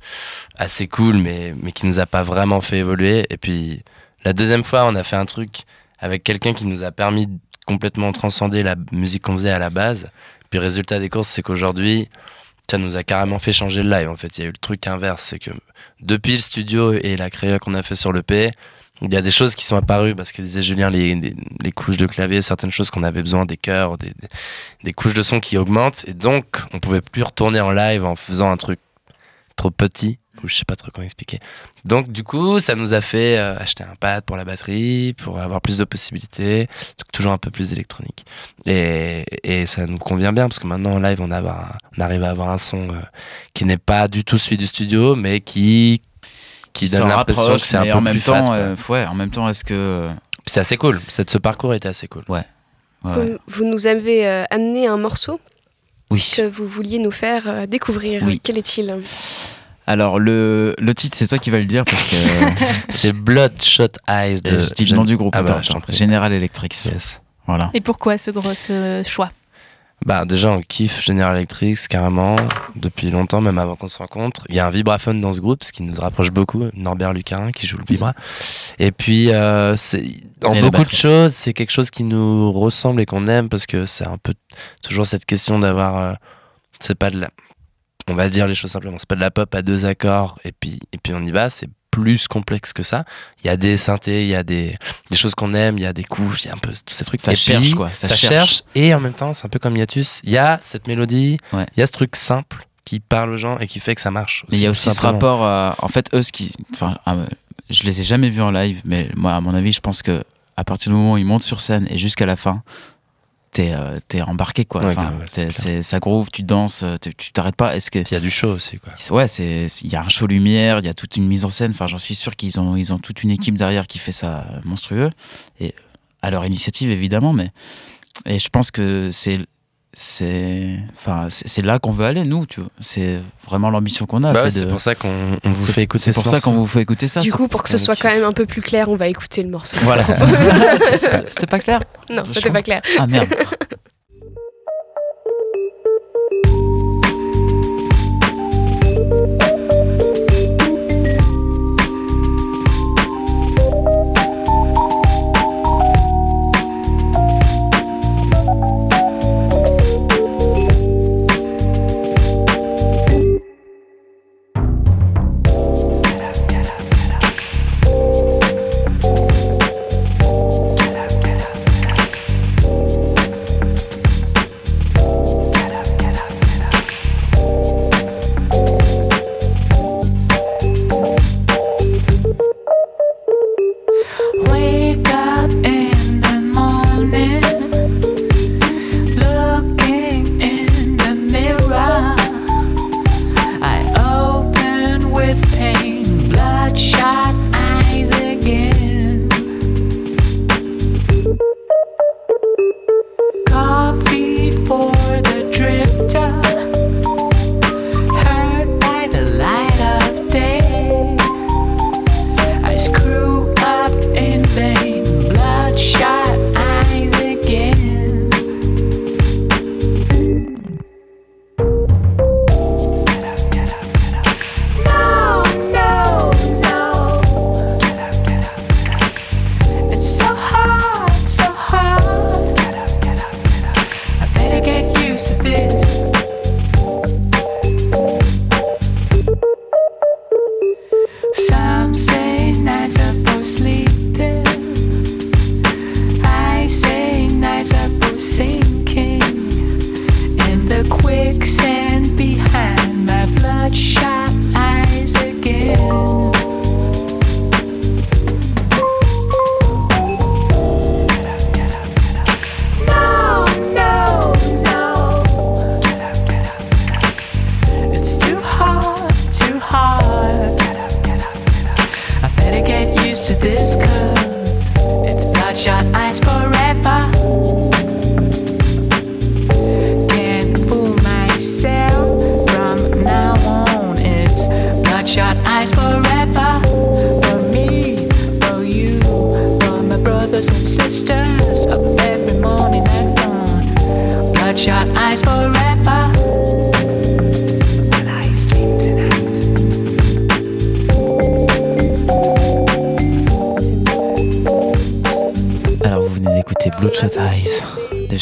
assez cool, mais, mais qui nous a pas vraiment fait évoluer. Et puis, la deuxième fois, on a fait un truc avec quelqu'un qui nous a permis de complètement transcender la musique qu'on faisait à la base. Puis, résultat des courses, c'est qu'aujourd'hui, ça nous a carrément fait changer le live. En fait, il y a eu le truc inverse, c'est que depuis le studio et la créa qu'on a fait sur le P, il y a des choses qui sont apparues parce que disait Julien, les, couches de clavier, certaines choses qu'on avait besoin, des chœurs, des couches de son qui augmentent, et donc on pouvait plus retourner en live en faisant un truc trop petit, ou je sais pas trop comment expliquer. Donc du coup, ça nous a fait euh, acheter un pad pour la batterie, pour avoir plus de possibilités, donc toujours un peu plus électronique. Et, et ça nous convient bien parce que maintenant en live, on, a avoir- on arrive à avoir un son euh, qui n'est pas du tout celui du studio, mais qui qui donne l'impression que c'est un peu en même plus temps, euh, ouais, en même temps, est-ce que c'est assez cool. Cette- ce parcours était assez cool. Ouais. Vous, vous nous avez euh, amené un morceau Oui. que vous vouliez nous faire euh, découvrir. Oui. Quel est-il? Alors le, le titre, c'est toi qui vas le dire parce que [laughs] c'est Bloodshot Eyes de. Et je dis le nom du groupe. Ah bah, attends, je t'en attends. prie. General Electric. Voilà. Et pourquoi ce gros ce choix? Bah déjà on kiffe General Electric carrément depuis longtemps même avant qu'on se rencontre. Il y a un vibraphone dans ce groupe ce qui nous rapproche beaucoup, Norbert Lucarin qui joue le vibra. Et puis euh, c'est en Et beaucoup de choses c'est quelque chose qui nous ressemble et qu'on aime parce que c'est un peu toujours cette question d'avoir euh, c'est pas de la on va dire les choses simplement c'est pas de la pop à deux accords et puis et puis on y va c'est plus complexe que ça. Il y a des synthés, il y a des, des choses qu'on aime, il y a des couches, il y a un peu tous ces trucs. Ça Et cherche, puis, quoi, ça Ça, cherche. cherche. Et en même temps, c'est un peu comme Yatus. Il y a cette mélodie, Ouais. il y a ce truc simple qui parle aux gens et qui fait que ça marche. Mais il y a aussi ce rapport à, en fait, eux, ce qui, enfin, à- je les ai jamais vus en live, mais moi, à mon avis, je pense que à partir du moment où ils montent sur scène et jusqu'à la fin, t'es, euh, t'es embarqué, quoi. Ouais, Enfin, ouais, ça groove, tu danses, euh, tu t'arrêtes pas. Est-ce que il y a du show aussi, quoi. Ouais, c'est, il y a un show lumière, il y a toute une mise en scène. Enfin, j'en suis sûr qu'ils ont, ils ont toute une équipe derrière qui fait ça monstrueux et à leur initiative évidemment, mais et je pense que c'est c'est enfin c'est là qu'on veut aller nous tu vois. C'est vraiment l'ambition qu'on a Bah c'est de- pour ça qu'on on vous fait écouter c'est ce pour ça qu'on vous fait écouter ça Du coup, pour que ce soit quand même un peu plus clair, on va écouter le morceau. voilà. [laughs] [laughs] C'était- pas clair. Non, c'était pas clair. ah merde [laughs]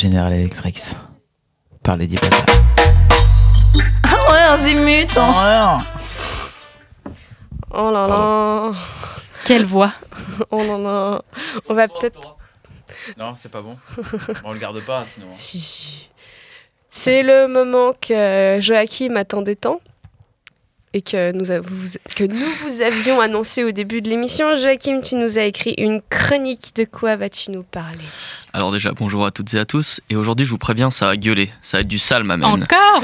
General Electric par Lady Gaga Ah ouais, Azimut hein. Oh là là. Quelle voix Oh là là. On va peut-être. non c'est pas bon on le garde pas sinon Si, [laughs] si. C'est le moment que Joachim attendait tant et que nous, a- vous- que nous vous avions annoncé au début de l'émission. Joachim, tu nous as écrit une chronique. De quoi vas-tu nous parler? Alors déjà, bonjour à toutes et à tous. Et aujourd'hui, je vous préviens, ça va gueuler. Ça va être du sale, ma mène. Encore?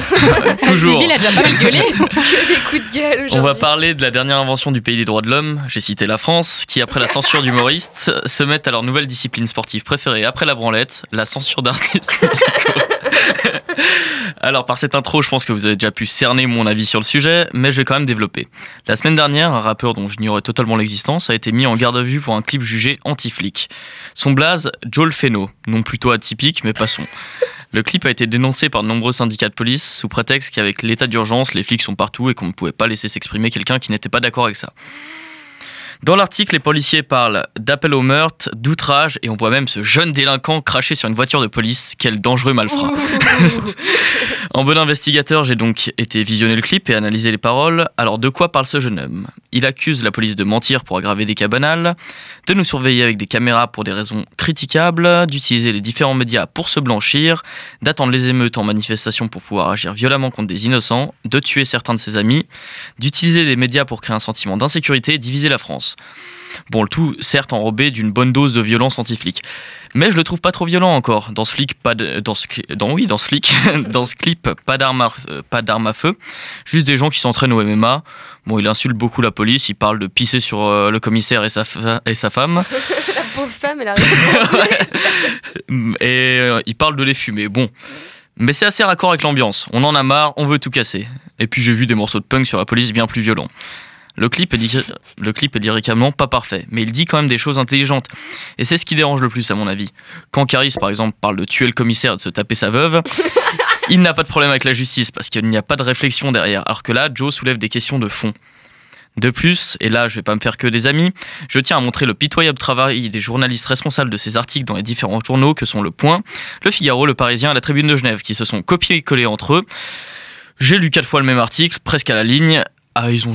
[laughs] Toujours. Zibi, il a déjà pas mal gueulé. [laughs] [laughs] Que des coups de gueule On va aujourd'hui. parler de la dernière invention du pays des droits de l'homme, j'ai cité la France, qui après la censure d'humoristes, se mettent à leur nouvelle discipline sportive préférée après la branlette, la censure d'artistes musicaux. [laughs] Alors par cette intro, je pense que vous avez déjà pu cerner mon avis sur le sujet, mais je vais quand même développer. La semaine dernière, un rappeur dont j'ignorais totalement l'existence a été mis en garde à vue pour un clip jugé anti-flic. Son blaze, Joel Feno, nom plutôt atypique mais passons. Le clip a été dénoncé par de nombreux syndicats de police sous prétexte qu'avec l'état d'urgence, les flics sont partout et qu'on ne pouvait pas laisser s'exprimer quelqu'un qui n'était pas d'accord avec ça. Dans l'article, les policiers parlent d'appel au meurtre, d'outrage, et on voit même ce jeune délinquant cracher sur une voiture de police. Quel dangereux malfrat. [laughs] en bon investigateur, j'ai donc été visionner le clip et analyser les paroles. Alors, de quoi parle ce jeune homme? Il accuse la police de mentir pour aggraver des cas banals, de nous surveiller avec des caméras pour des raisons critiquables, d'utiliser les différents médias pour se blanchir, d'attendre les émeutes en manifestation pour pouvoir agir violemment contre des innocents, de tuer certains de ses amis, d'utiliser les médias pour créer un sentiment d'insécurité et diviser la France. Bon, le tout, certes, enrobé d'une bonne dose de violence anti-flic. Mais je le trouve pas trop violent encore. Dans ce flic, pas de, dans ce, dans, oui, dans ce flic, [laughs] dans ce clip, pas d'armes à, euh, pas d'armes à feu. Juste des gens qui s'entraînent au MMA. Bon, il insulte beaucoup la police. Il parle de pisser sur euh, le commissaire et sa, et sa femme. [laughs] La pauvre femme, elle arrive. et euh, il parle de les fumer. Bon. Mais c'est assez raccord avec l'ambiance. On en a marre, on veut tout casser. Et puis j'ai vu des morceaux de punk sur la police bien plus violents. Le clip, est lyri- le clip est lyriquement pas parfait, mais il dit quand même des choses intelligentes. Et c'est ce qui dérange le plus, à mon avis. Quand Caris, par exemple, parle de tuer le commissaire et de se taper sa veuve, [laughs] il n'a pas de problème avec la justice, parce qu'il n'y a pas de réflexion derrière. Alors que là, Joe soulève des questions de fond. De plus, et là je vais pas me faire que des amis, je tiens à montrer le pitoyable travail des journalistes responsables de ces articles dans les différents journaux que sont Le Point, Le Figaro, Le Parisien et La Tribune de Genève, qui se sont copiés-collés entre eux. J'ai lu quatre fois le même article, presque à la ligne. Ah, ils,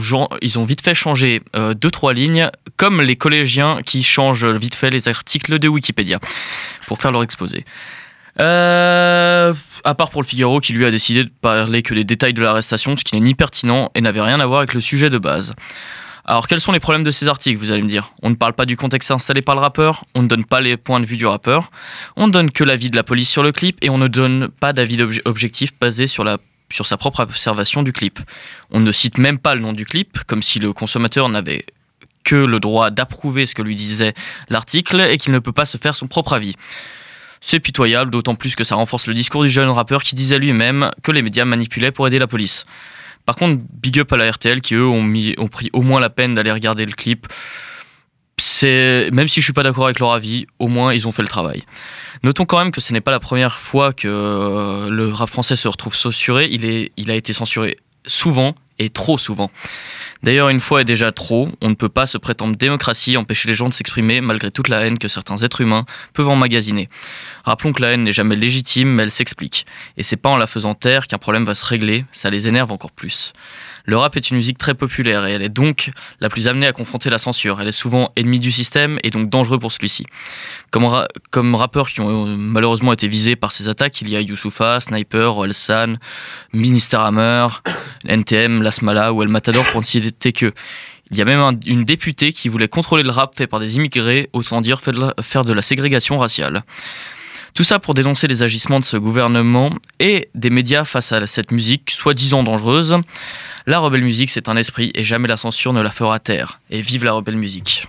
ont, vite fait changer euh, deux, trois lignes, comme les collégiens qui changent vite fait les articles de Wikipédia pour faire leur exposé. Euh, à part pour le Figaro qui lui a décidé de parler que des détails de l'arrestation, ce qui n'est ni pertinent et n'avait rien à voir avec le sujet de base. Alors quels sont les problèmes de ces articles, vous allez me dire? On ne parle pas du contexte installé par le rappeur, on ne donne pas les points de vue du rappeur, on ne donne que l'avis de la police sur le clip et on ne donne pas d'avis obje- objectif basé sur, la, sur sa propre observation du clip. On ne cite même pas le nom du clip, comme si le consommateur n'avait que le droit d'approuver ce que lui disait l'article et qu'il ne peut pas se faire son propre avis. C'est pitoyable, d'autant plus que ça renforce le discours du jeune rappeur qui disait lui-même que les médias manipulaient pour aider la police. Par contre, big up à la RTL qui eux ont, ont pris au moins la peine d'aller regarder le clip. Même si je suis pas d'accord avec leur avis, au moins ils ont fait le travail. Notons quand même que ce n'est pas la première fois que euh, le rap français se retrouve censuré. Il, il a été censuré souvent et trop souvent. D'ailleurs, une fois est déjà trop, on ne peut pas se prétendre démocratie, empêcher les gens de s'exprimer malgré toute la haine que certains êtres humains peuvent emmagasiner. Rappelons que la haine n'est jamais légitime, mais elle s'explique. Et c'est pas en la faisant taire qu'un problème va se régler, ça les énerve encore plus. Le rap est une musique très populaire et elle est donc la plus amenée à confronter la censure. Elle est souvent ennemie du système et donc dangereux pour celui-ci. Comme, ra- comme rappeurs qui ont euh, malheureusement été visés par ces attaques, il y a Youssoufa, Sniper, Orelsan, Minister Hammer, NTM, Lasmala ou El Matador pour ne citer que. Il y a même un- une députée qui voulait contrôler le rap fait par des immigrés, autant dire faire de la ségrégation raciale. Tout ça pour dénoncer les agissements de ce gouvernement et des médias face à cette musique soi-disant dangereuse. La rebelle musique, c'est un esprit et jamais la censure ne la fera taire. Et vive la rebelle musique.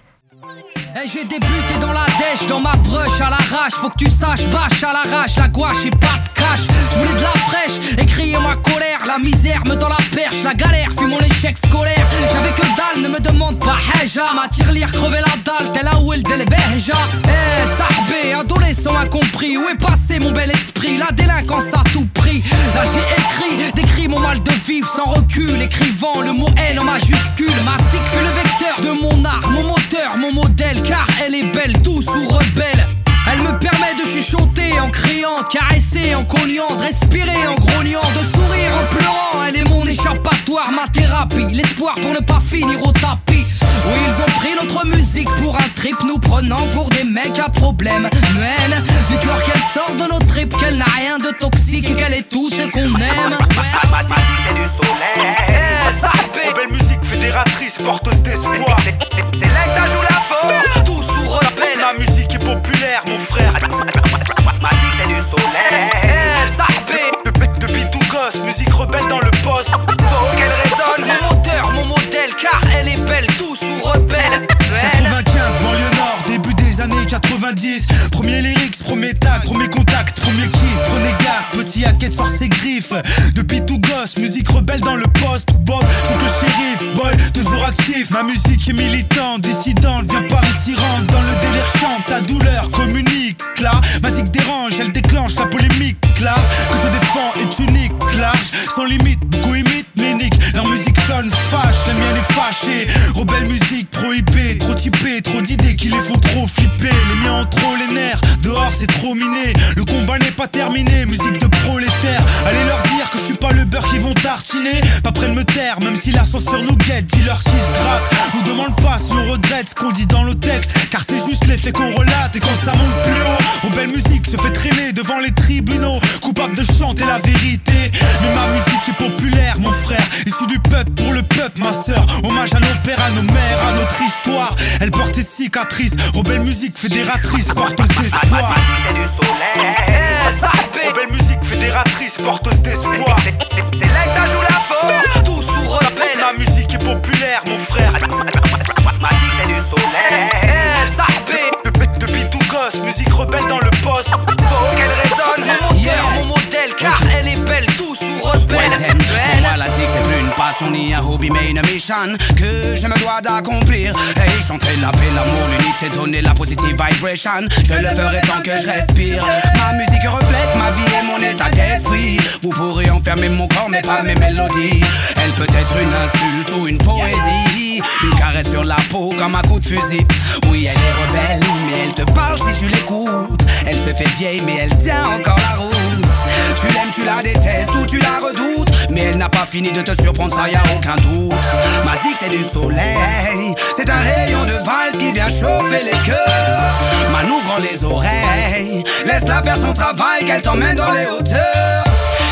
Eh, j'ai débuté dans la dèche, dans ma brush à l'arrache. Faut que tu saches, bâche à l'arrache, la gouache et pas de cash. Je voulais de la fraîche, écrire ma colère. La misère me dans la perche, la galère fut mon échec scolaire. J'avais que dalle, ne me demande pas Heja. Ma tirelire crever la dalle, tel la Will del Beja. Eh, sahbé, adolescent incompris. Où est passé mon bel esprit? La délinquance à tout prix. Là j'ai écrit, décrit mon mal de vivre sans recul. Écrivant le mot haine en majuscule. Ma cycle fut le vecteur de mon art, mon moteur, mon modèle. Car elle est belle, douce ou rebelle. Elle me permet de chuchoter en criant, de caresser en cognant, de respirer en grognant, de sourire en pleurant. Elle est mon échappatoire, ma thérapie, l'espoir pour ne pas finir au tapis. Oui, ils ont pris notre musique pour un trip, nous prenant pour des mecs à problème. Men, dites-leur qu'elle sort de nos tripes, qu'elle n'a rien de toxique et qu'elle est tout ce qu'on aime. c'est du soleil. Belle musique fédératrice, porteuse d'espoir. C'est là que joue la faute. Tout sous rebelle. Ma musique est populaire, mon frère. Ma musique c'est du soleil. Depuis, depuis tout gosse, musique rebelle dans le poste. Faut qu'elle résonne. Mon moteur, mon modèle, car elle est belle, tout sous rebelle. 95, banlieue nord, début des années 90 Premier lyrics, premier tag, premier contact, premier kiff Prenez garde, petit hacket, force et griffes Depuis tout gosse, musique rebelle dans le poste Bob, faut que boy, Ma musique est militante, dissidente, viens par ici, rentre Dans le délire, chante, ta douleur communique là. Ma zig dérange, elle déclenche la polémique là. Que je défends est unique, large, sans limite, beaucoup imitent, mais Leur musique sonne fâche, la mienne est fâchée. Rebelle musique prohibée, trop typée, trop d'idées qui les font trop flipper. Les miens ont trop les nerfs, dehors c'est trop miné. Le combat n'est pas terminé, musique de prolétaire Allez leur dire tartiner. Pas près de me taire, même si la censure nous guette. Dis-leur qui se gratte, nous demande pas si on regrette ce qu'on dit dans le texte. Car c'est juste l'effet qu'on relate. Et quand ça monte plus haut Rebelle musique se fait traîner devant les tribunaux. Coupable de chanter la vérité. Mais ma musique est populaire mon frère peuple pour le peuple ma sœur Hommage à nos pères, à nos mères, à notre histoire Elle porte ses cicatrices Rebelle musique fédératrice, porteuse d'espoir c'est du soleil. Rebelle musique fédératrice, porteuse d'espoir C'est là que joue la faute. Tout sous rebelle. Ma musique est populaire mon frère Ma c'est du soleil. depuis tout gosse, musique rebelle dans passion ni un hobby mais une mission que je me dois d'accomplir. Et chanter la paix, l'amour, l'unité, donner la positive vibration. Je le ferai tant que je respire. Ma musique reflète ma vie et mon état d'esprit. Vous pourrez enfermer mon corps mais pas mes mélodies. Elle peut être une insulte ou une poésie. Une caresse sur la peau comme un coup de fusil. Oui, elle est rebelle, mais elle te parle si tu l'écoutes. Elle se fait vieille, mais elle tient encore la route. Tu l'aimes, tu la détestes ou tu la redoutes. Mais elle n'a pas fini de te surprendre, ça y a aucun doute. Ma zig, c'est du soleil. C'est un rayon de vibes qui vient chauffer les cœurs. Manou grand les oreilles. Laisse-la faire son travail, qu'elle t'emmène dans les hauteurs.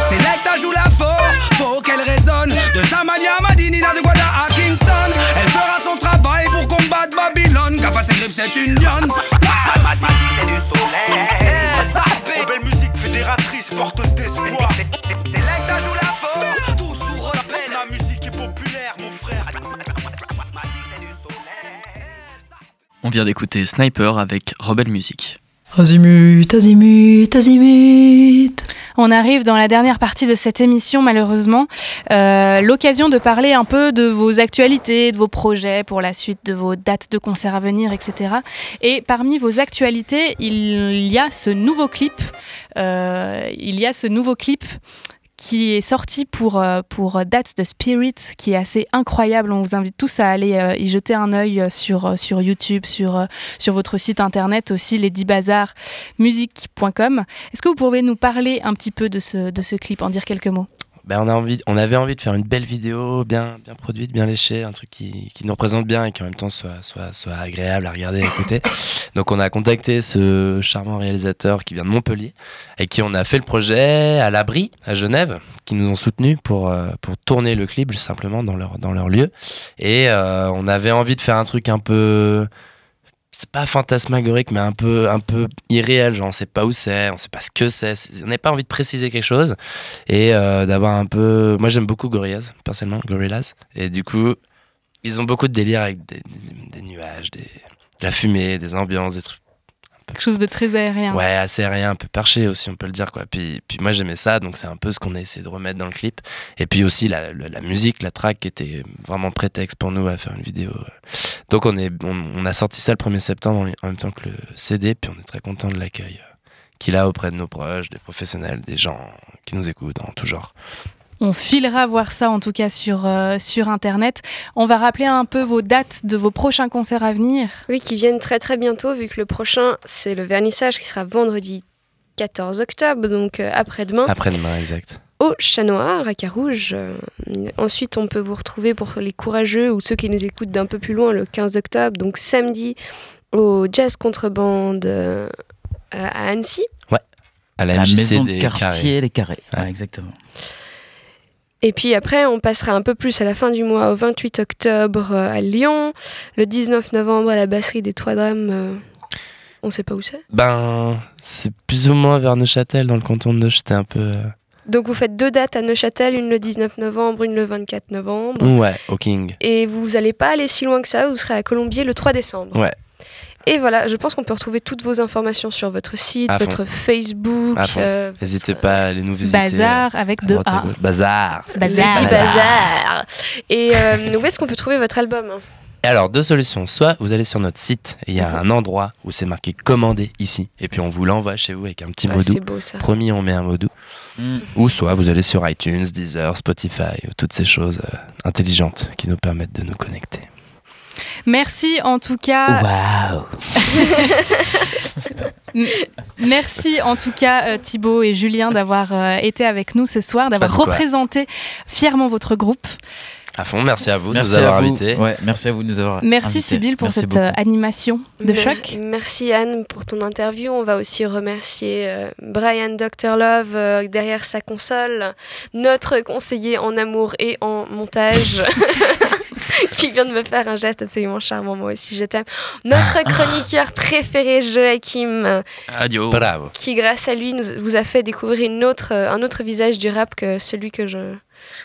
Selecta joue la faux, faut qu'elle résonne. De Samaria à Madinina, de Café ses griffes, c'est une lionne. Ma, ma c'est du soleil. Oh, belle musique fédératrice, porteuse d'espoir. Selecta joue la faux. Tout sous rebelle. La musique est populaire, mon frère. On vient d'écouter Sniper avec Rebel Music. Azimut, azimut, azimut. On arrive dans la dernière partie de cette émission, malheureusement. Euh, L'occasion de parler un peu de vos actualités, de vos projets pour la suite, de vos dates de concerts à venir, etc. Et parmi vos actualités, il y a ce nouveau clip. euh, il y a ce nouveau clip qui est sorti pour, euh, pour That's the Spirit, qui est assez incroyable. On vous invite tous à aller euh, y jeter un œil euh, sur, sur YouTube, sur, sur votre site internet aussi, lesdibazarmusique.com. Est-ce que vous pouvez nous parler un petit peu de ce, de ce clip, en dire quelques mots? Ben, on, a envie, on avait envie de faire une belle vidéo, bien, bien produite, bien léchée, un truc qui, qui nous représente bien et qui en même temps soit, soit, soit agréable à regarder et à écouter. [laughs] Donc on a contacté ce charmant réalisateur qui vient de Montpellier et qui on a fait le projet à l'abri à Genève, qui nous ont soutenus pour, euh, pour tourner le clip juste simplement dans leur, dans leur lieu. Et euh, on avait envie de faire un truc un peu c'est pas fantasmagorique mais un peu un peu irréel genre on sait pas où c'est on sait pas ce que c'est on n'a pas envie de préciser quelque chose. Et euh, d'avoir un peu moi j'aime beaucoup Gorillaz personnellement Gorillaz. Et du coup ils ont beaucoup de délire avec des, nuages de la fumée des ambiances des trucs Quelque chose de très aérien. Ouais, assez rien, un peu perché aussi, on peut le dire quoi. Puis, puis moi j'aimais ça, donc c'est un peu ce qu'on a essayé de remettre dans le clip. Et puis aussi la, la, musique, la track était vraiment prétexte pour nous à faire une vidéo. Donc on, est, on, on a sorti ça le 1er septembre en, en même temps que le CD, puis on est très content de l'accueil euh, qu'il a auprès de nos proches, des professionnels, des gens qui nous écoutent en tout genre. On filera voir ça en tout cas sur, euh, sur Internet. On va rappeler un peu vos dates de vos prochains concerts à venir. Oui, qui viennent très très bientôt, vu que le prochain, c'est le vernissage qui sera vendredi 14 octobre, donc euh, après-demain. Après-demain, exact. Au Chat Noir, à Carouge. Euh, ensuite, on peut vous retrouver pour les courageux ou ceux qui nous écoutent d'un peu plus loin le 15 octobre, donc samedi, au Jazz Contrebande euh, à Annecy. Ouais. À la, La MJC maison de des quartier, Carrés. les carrés. Ouais, exactement. Et puis après, on passera un peu plus à la fin du mois, au 28 octobre euh, à Lyon, le 19 novembre à la Basserie des Trois Dames. euh, on sait pas où c'est. Ben, c'est plus ou moins vers Neuchâtel, dans le canton de Neuchâtel, un peu. euh, Donc vous faites deux dates à Neuchâtel, une le 19 novembre, une le 24 novembre. Ouais, au King. Et vous n'allez pas aller si loin que ça, vous serez à Colombier le 3 décembre. Ouais. Et voilà, je pense qu'on peut retrouver toutes vos informations sur votre site, votre Facebook. Euh, N'hésitez pas à aller nous visiter. Bazar avec deux A. Bazar. Bazar. Lady Bazar. Et euh, où est-ce qu'on peut trouver votre album hein? Et alors, deux solutions. Soit vous allez sur notre site et il y a un endroit où c'est marqué commander ici. Et puis on vous l'envoie chez vous avec un petit Ah, mot doux. c'est beau, ça. Promis, on met un mot doux. Ou soit vous allez sur iTunes, Deezer, Spotify, ou toutes ces choses euh, intelligentes qui nous permettent de nous connecter. Merci en tout cas. Waouh [laughs] Merci en tout cas euh, Thibaut et Julien d'avoir euh, été avec nous ce soir, d'avoir de représenté fièrement votre groupe. À fond, merci à vous de Merci nous avoir invités. Ouais, merci à vous de nous avoir Merci. Sybille pour Merci cette beaucoup. euh, animation de Mer- choc. Merci Anne pour ton interview. On va aussi remercier euh, Brian Dr Love euh, derrière sa console, notre conseiller en amour et en montage. [laughs] [laughs] qui vient de me faire un geste absolument charmant, moi aussi je t'aime. Notre chroniqueur préféré, Joachim, Adio. Bravo. qui grâce à lui nous, vous a fait découvrir une autre, euh, un autre visage du rap que celui que je,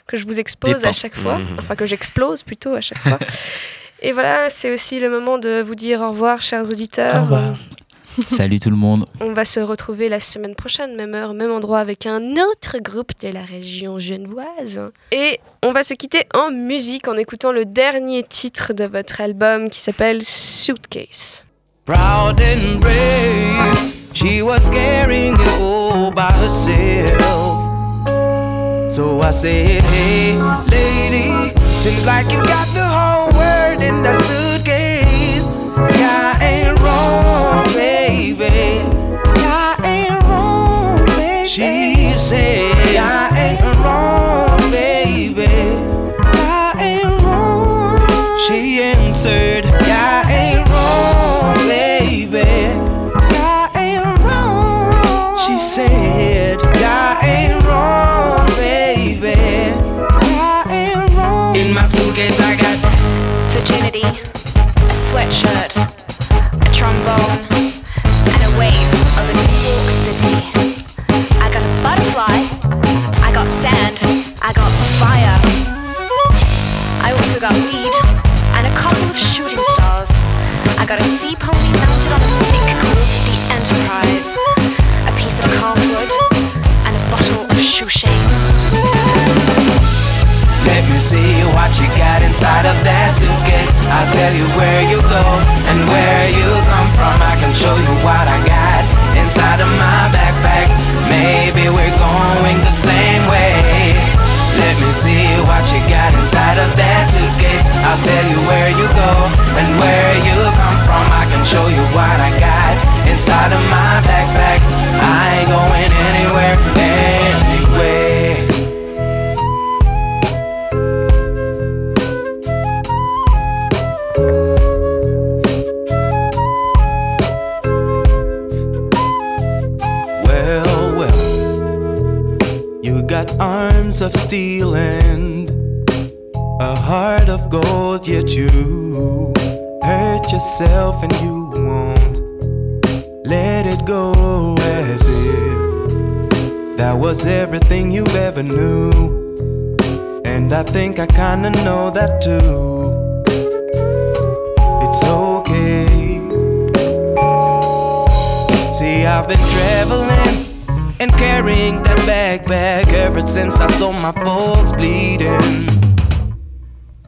que je vous expose à chaque fois, Mhm. enfin que j'explose plutôt à chaque fois. [laughs] Et voilà, c'est aussi le moment de vous dire au revoir, chers auditeurs. Au revoir. [laughs] Salut tout le monde. On va se retrouver la semaine prochaine, même heure, même endroit, avec un autre groupe de la région genevoise. Et on va se quitter en musique en écoutant le dernier titre de votre album qui s'appelle Suitcase. Proud and brave, she was carrying it all by herself. So I said, Hey, lady, seems like you got the whole world in that suitcase. Yeah, I ain't wrong, baby. I ain't wrong. She answered, I ain't got a sea pony mounted on a stick called the Enterprise, a piece of cardboard, and a bottle of shoe Let me see what you got inside of that suitcase. I'll tell you where you go and where you come from. I can show you what I got inside of my backpack. Maybe we're going the same way. See what you got inside of that suitcase. I'll tell you where you go and where you come from. I can show you what I got inside of my backpack. I ain't going anywhere, anyway. Of steel and a heart of gold, yet you hurt yourself and you won't let it go as if that was everything you ever knew. And I think I kinda know that too. It's okay. See, I've been traveling and carrying that backpack ever since I saw my folks bleeding.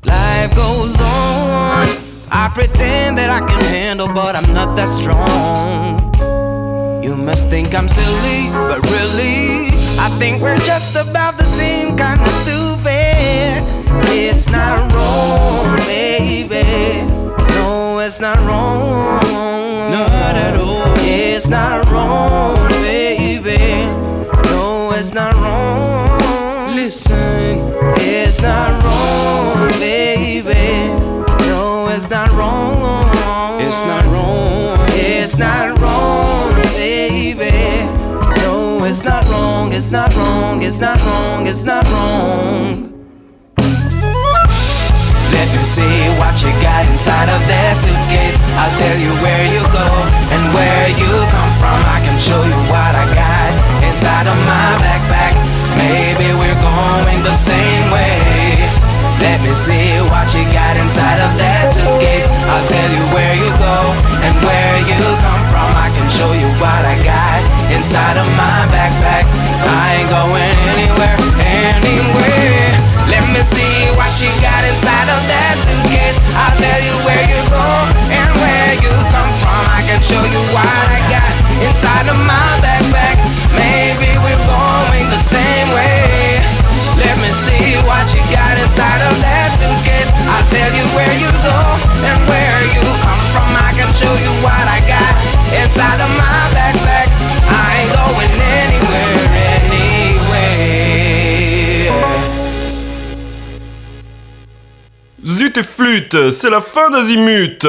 Life goes on. I pretend that I can handle, but I'm not that strong. You must think I'm silly, but really, I think we're just about the same kind of stupid. It's not wrong, baby. No, it's not wrong. Not at all. It's not wrong, it's not wrong. Listen, it's not wrong, baby. No, it's not wrong. It's not wrong. It's not wrong, baby. No, it's not wrong. It's not wrong. It's not wrong. It's not wrong. Let me see what you got inside of that suitcase. I'll tell you where you go and where you come from. I can show you what I got inside of my backpack. Maybe we're going the same way. Let me see what you got inside of that suitcase. I'll tell you where you go and where you come from. I can show you what I got inside of my backpack. I ain't going anywhere, anywhere. Let me see what you got inside of that suitcase. I'll tell you where you go and where you come from. I can show you what I got inside of my backpack. Let me see what you got inside of that suitcase. I'll tell you where you go and where you come from. I can show you what I got inside of my backpack. I ain't going anywhere, anyway. Zut et flûte, c'est la fin d'Azimut